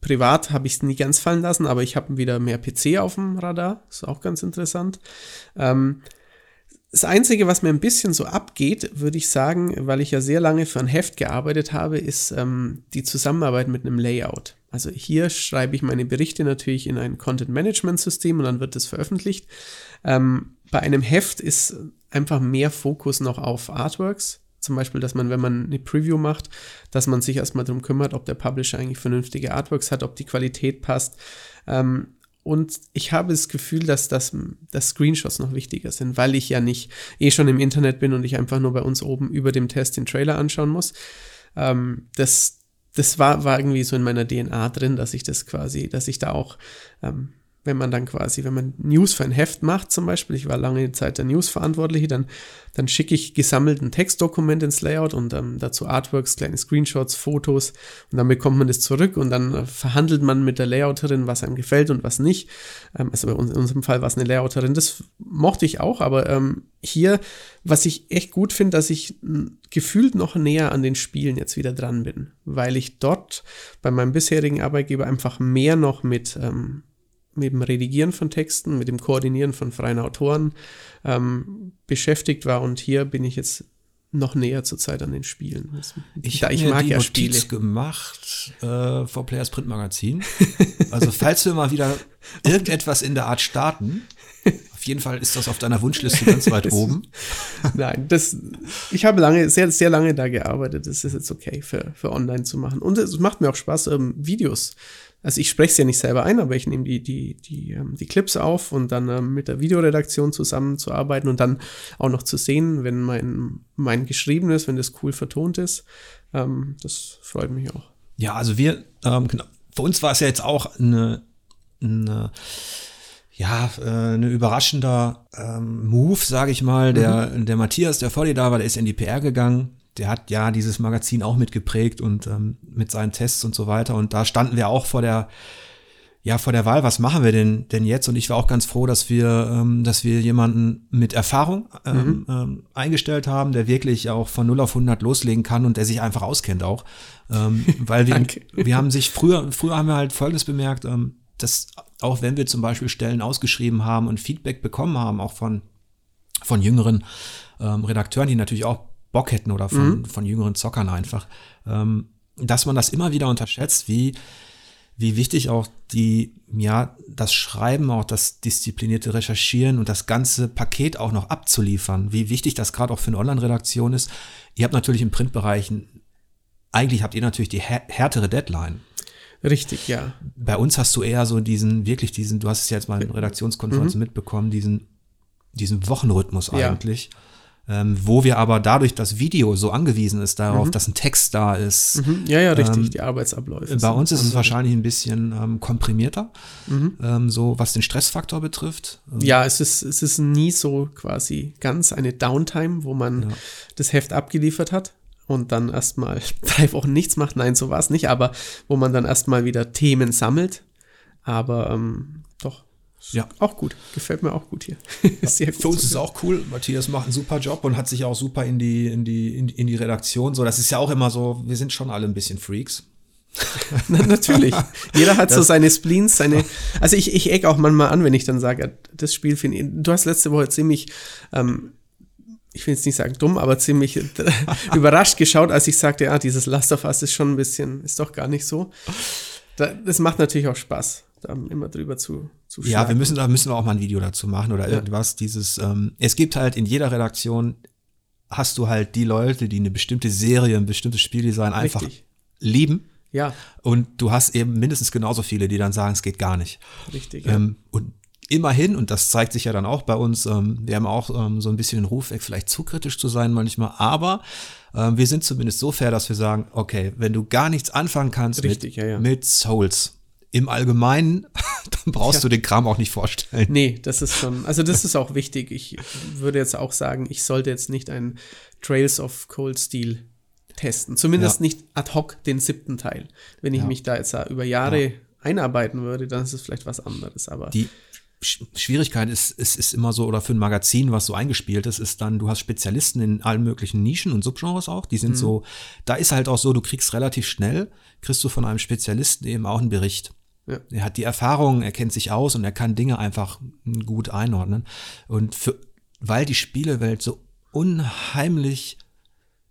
Speaker 2: privat habe ich es nie ganz fallen lassen, aber ich habe wieder mehr PC auf dem Radar. Ist auch ganz interessant. Ähm, Das Einzige, was mir ein bisschen so abgeht, würde ich sagen, weil ich ja sehr lange für ein Heft gearbeitet habe, ist ähm, die Zusammenarbeit mit einem Layout. Also hier schreibe ich meine Berichte natürlich in ein Content-Management-System und dann wird das veröffentlicht. Ähm, bei einem Heft ist einfach mehr Fokus noch auf Artworks. Zum Beispiel, dass man, wenn man eine Preview macht, dass man sich erstmal darum kümmert, ob der Publisher eigentlich vernünftige Artworks hat, ob die Qualität passt. Ähm, und ich habe das Gefühl, dass das dass Screenshots noch wichtiger sind, weil ich ja nicht eh schon im Internet bin und ich einfach nur bei uns oben über dem Test den Trailer anschauen muss. Ähm, das das war, war irgendwie so in meiner DNA drin, dass ich das quasi, dass ich da auch ähm, wenn man dann quasi, wenn man News für ein Heft macht zum Beispiel, ich war lange Zeit der News-Verantwortliche, dann, dann schicke ich gesammelt ein Textdokument ins Layout und ähm, dazu Artworks, kleine Screenshots, Fotos und dann bekommt man das zurück und dann äh, verhandelt man mit der Layouterin, was einem gefällt und was nicht. Ähm, also bei uns, in unserem Fall war es eine Layouterin, das mochte ich auch, aber ähm, hier, was ich echt gut finde, dass ich gefühlt noch näher an den Spielen jetzt wieder dran bin, weil ich dort bei meinem bisherigen Arbeitgeber einfach mehr noch mit ähm, mit dem Redigieren von Texten, mit dem Koordinieren von freien Autoren ähm, beschäftigt war. Und hier bin ich jetzt noch näher zur Zeit an den Spielen.
Speaker 1: Das, ich habe mir die ja Notiz Spiele. gemacht äh, vor Players Print Magazin. Also falls wir mal wieder irgendetwas in der Art starten, auf jeden Fall ist das auf deiner Wunschliste ganz weit oben.
Speaker 2: Nein, das, ich habe lange, sehr, sehr lange da gearbeitet. Das ist jetzt okay für, für online zu machen. Und es macht mir auch Spaß, ähm, Videos also ich spreche es ja nicht selber ein, aber ich nehme die, die, die, ähm, die Clips auf und dann ähm, mit der Videoredaktion zusammenzuarbeiten und dann auch noch zu sehen, wenn mein, mein geschriebenes, wenn das cool vertont ist. Ähm, das freut mich auch.
Speaker 1: Ja, also wir, ähm, genau, für uns war es ja jetzt auch eine, eine ja, äh, eine überraschender ähm, Move, sage ich mal. Der, mhm. der Matthias, der vor dir da war, der ist in die PR gegangen der hat ja dieses Magazin auch mitgeprägt und ähm, mit seinen Tests und so weiter. Und da standen wir auch vor der, ja, vor der Wahl, was machen wir denn, denn jetzt? Und ich war auch ganz froh, dass wir, ähm, dass wir jemanden mit Erfahrung ähm, mhm. ähm, eingestellt haben, der wirklich auch von 0 auf 100 loslegen kann und der sich einfach auskennt auch. Ähm, weil wir, wir haben sich früher, früher haben wir halt Folgendes bemerkt, ähm, dass auch wenn wir zum Beispiel Stellen ausgeschrieben haben und Feedback bekommen haben, auch von, von jüngeren Redakteuren, die natürlich auch Bock hätten oder von, mhm. von jüngeren Zockern einfach, ähm, dass man das immer wieder unterschätzt, wie, wie wichtig auch die, ja, das Schreiben, auch das disziplinierte Recherchieren und das ganze Paket auch noch abzuliefern, wie wichtig das gerade auch für eine Online-Redaktion ist. Ihr habt natürlich im Printbereich, eigentlich habt ihr natürlich die härtere Deadline.
Speaker 2: Richtig, ja.
Speaker 1: Bei uns hast du eher so diesen, wirklich diesen, du hast es ja jetzt mal in Redaktionskonferenzen mhm. mitbekommen, diesen, diesen Wochenrhythmus eigentlich. Ja ähm, wo wir aber dadurch das Video so angewiesen ist darauf, mhm. dass ein Text da ist.
Speaker 2: Mhm. Ja, ja, richtig, ähm, die Arbeitsabläufe.
Speaker 1: Bei uns ist es wahrscheinlich ein bisschen ähm, komprimierter, mhm. Ähm, so was den Stressfaktor betrifft.
Speaker 2: Ähm, ja, es ist, es ist nie so quasi ganz eine Downtime, wo man ja. das Heft abgeliefert hat und dann erstmal drei Wochen nichts macht. Nein, so war es nicht, aber wo man dann erstmal wieder Themen sammelt. Aber ähm, doch, ja. Auch gut. Gefällt mir auch gut hier.
Speaker 1: Sehr gut. Für uns ist auch cool. Matthias macht einen super Job und hat sich auch super in die, in die, in, in die Redaktion. So, das ist ja auch immer so, wir sind schon alle ein bisschen Freaks.
Speaker 2: Na, natürlich. Jeder hat das so seine Spleens, seine. Also ich, ich eck auch manchmal an, wenn ich dann sage, das Spiel finde ich. Du hast letzte Woche ziemlich, ähm, ich will jetzt nicht sagen dumm, aber ziemlich überrascht geschaut, als ich sagte, ja, dieses Last of Us ist schon ein bisschen, ist doch gar nicht so. das macht natürlich auch Spaß da immer drüber zu, zu
Speaker 1: Ja, wir müssen, da müssen wir auch mal ein Video dazu machen oder ja. irgendwas. Dieses, ähm, es gibt halt in jeder Redaktion hast du halt die Leute, die eine bestimmte Serie, ein bestimmtes Spieldesign einfach Richtig. lieben.
Speaker 2: Ja.
Speaker 1: Und du hast eben mindestens genauso viele, die dann sagen, es geht gar nicht.
Speaker 2: Richtig.
Speaker 1: Ja. Ähm, und immerhin, und das zeigt sich ja dann auch bei uns, ähm, wir haben auch ähm, so ein bisschen den Ruf weg, vielleicht zu kritisch zu sein manchmal, aber ähm, wir sind zumindest so fair, dass wir sagen, okay, wenn du gar nichts anfangen kannst
Speaker 2: Richtig,
Speaker 1: mit,
Speaker 2: ja,
Speaker 1: mit Souls, im Allgemeinen, dann brauchst ja. du den Kram auch nicht vorstellen.
Speaker 2: Nee, das ist schon, also das ist auch wichtig. Ich würde jetzt auch sagen, ich sollte jetzt nicht einen Trails of Cold Steel testen. Zumindest ja. nicht ad hoc den siebten Teil. Wenn ich mich da jetzt über Jahre einarbeiten würde, dann ist es vielleicht was anderes. Aber
Speaker 1: die Schwierigkeit ist, ist, ist immer so, oder für ein Magazin, was so eingespielt ist, ist dann, du hast Spezialisten in allen möglichen Nischen und Subgenres auch, die sind mhm. so, da ist halt auch so, du kriegst relativ schnell, kriegst du von einem Spezialisten eben auch einen Bericht. Ja. Er hat die Erfahrung, er kennt sich aus und er kann Dinge einfach gut einordnen. Und für, weil die Spielewelt so unheimlich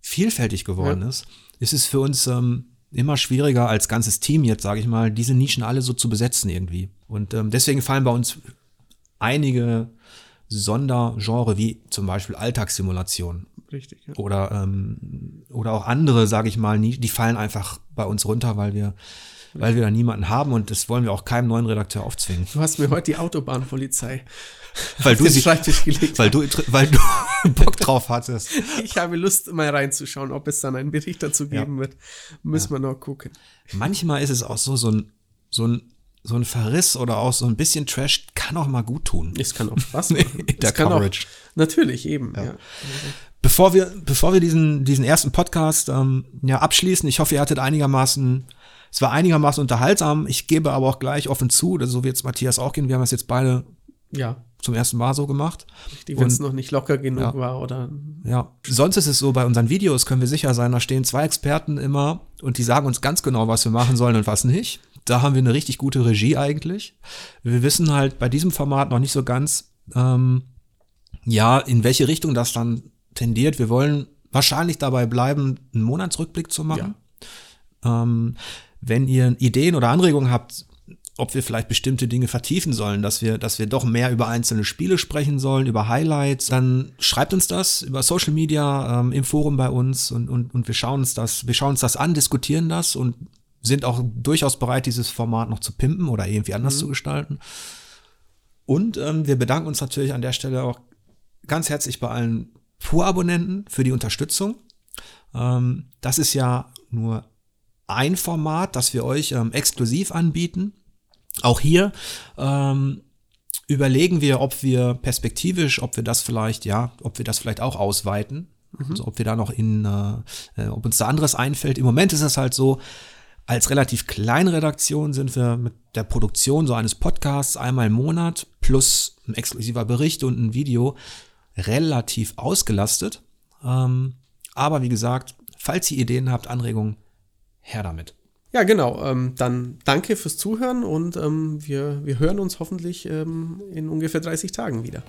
Speaker 1: vielfältig geworden ja. ist, ist es für uns ähm, immer schwieriger als ganzes Team jetzt, sage ich mal, diese Nischen alle so zu besetzen irgendwie. Und ähm, deswegen fallen bei uns einige Sondergenre wie zum Beispiel Alltagssimulation.
Speaker 2: Richtig. Ja.
Speaker 1: Oder, ähm, oder auch andere, sage ich mal, die fallen einfach bei uns runter, weil wir weil wir da niemanden haben und das wollen wir auch keinem neuen Redakteur aufzwingen.
Speaker 2: Du hast mir heute die Autobahnpolizei
Speaker 1: weil du sie, Schreibtisch gelegt weil du, weil du Bock drauf hattest.
Speaker 2: Ich habe Lust, mal reinzuschauen, ob es dann einen Bericht dazu geben ja. wird. Müssen ja. wir noch gucken.
Speaker 1: Manchmal ist es auch so, so ein, so ein so ein Verriss oder auch so ein bisschen Trash kann auch mal gut tun.
Speaker 2: Es kann auch Spaß machen. der Coverage. Auch, natürlich, eben. Ja. Ja.
Speaker 1: Bevor wir, bevor wir diesen, diesen ersten Podcast ähm, ja, abschließen, ich hoffe, ihr hattet einigermaßen, es war einigermaßen unterhaltsam. Ich gebe aber auch gleich offen zu, so wird es Matthias auch gehen. Wir haben das jetzt beide
Speaker 2: ja.
Speaker 1: zum ersten Mal so gemacht.
Speaker 2: Wenn es noch nicht locker genug ja. war oder.
Speaker 1: Ja. Sonst ist es so, bei unseren Videos können wir sicher sein, da stehen zwei Experten immer und die sagen uns ganz genau, was wir machen sollen und was nicht. Da haben wir eine richtig gute Regie eigentlich. Wir wissen halt bei diesem Format noch nicht so ganz, ähm, ja, in welche Richtung das dann tendiert. Wir wollen wahrscheinlich dabei bleiben, einen Monatsrückblick zu machen. Ja. Ähm, wenn ihr Ideen oder Anregungen habt, ob wir vielleicht bestimmte Dinge vertiefen sollen, dass wir, dass wir doch mehr über einzelne Spiele sprechen sollen, über Highlights, dann schreibt uns das über Social Media, ähm, im Forum bei uns und, und, und wir schauen uns das, wir schauen uns das an, diskutieren das und sind auch durchaus bereit, dieses Format noch zu pimpen oder irgendwie anders mhm. zu gestalten. Und ähm, wir bedanken uns natürlich an der Stelle auch ganz herzlich bei allen Pur-Abonnenten für die Unterstützung. Ähm, das ist ja nur ein Format, das wir euch ähm, exklusiv anbieten. Auch hier ähm, überlegen wir, ob wir perspektivisch, ob wir das vielleicht, ja, ob wir das vielleicht auch ausweiten. Mhm. Also ob wir da noch in, äh, äh, ob uns da anderes einfällt. Im Moment ist es halt so, als relativ kleine Redaktion sind wir mit der Produktion so eines Podcasts einmal im Monat plus ein exklusiver Bericht und ein Video relativ ausgelastet. Ähm, aber wie gesagt, falls ihr Ideen habt, Anregungen, her damit.
Speaker 2: Ja, genau. Ähm, dann danke fürs Zuhören und ähm, wir, wir hören uns hoffentlich ähm, in ungefähr 30 Tagen wieder.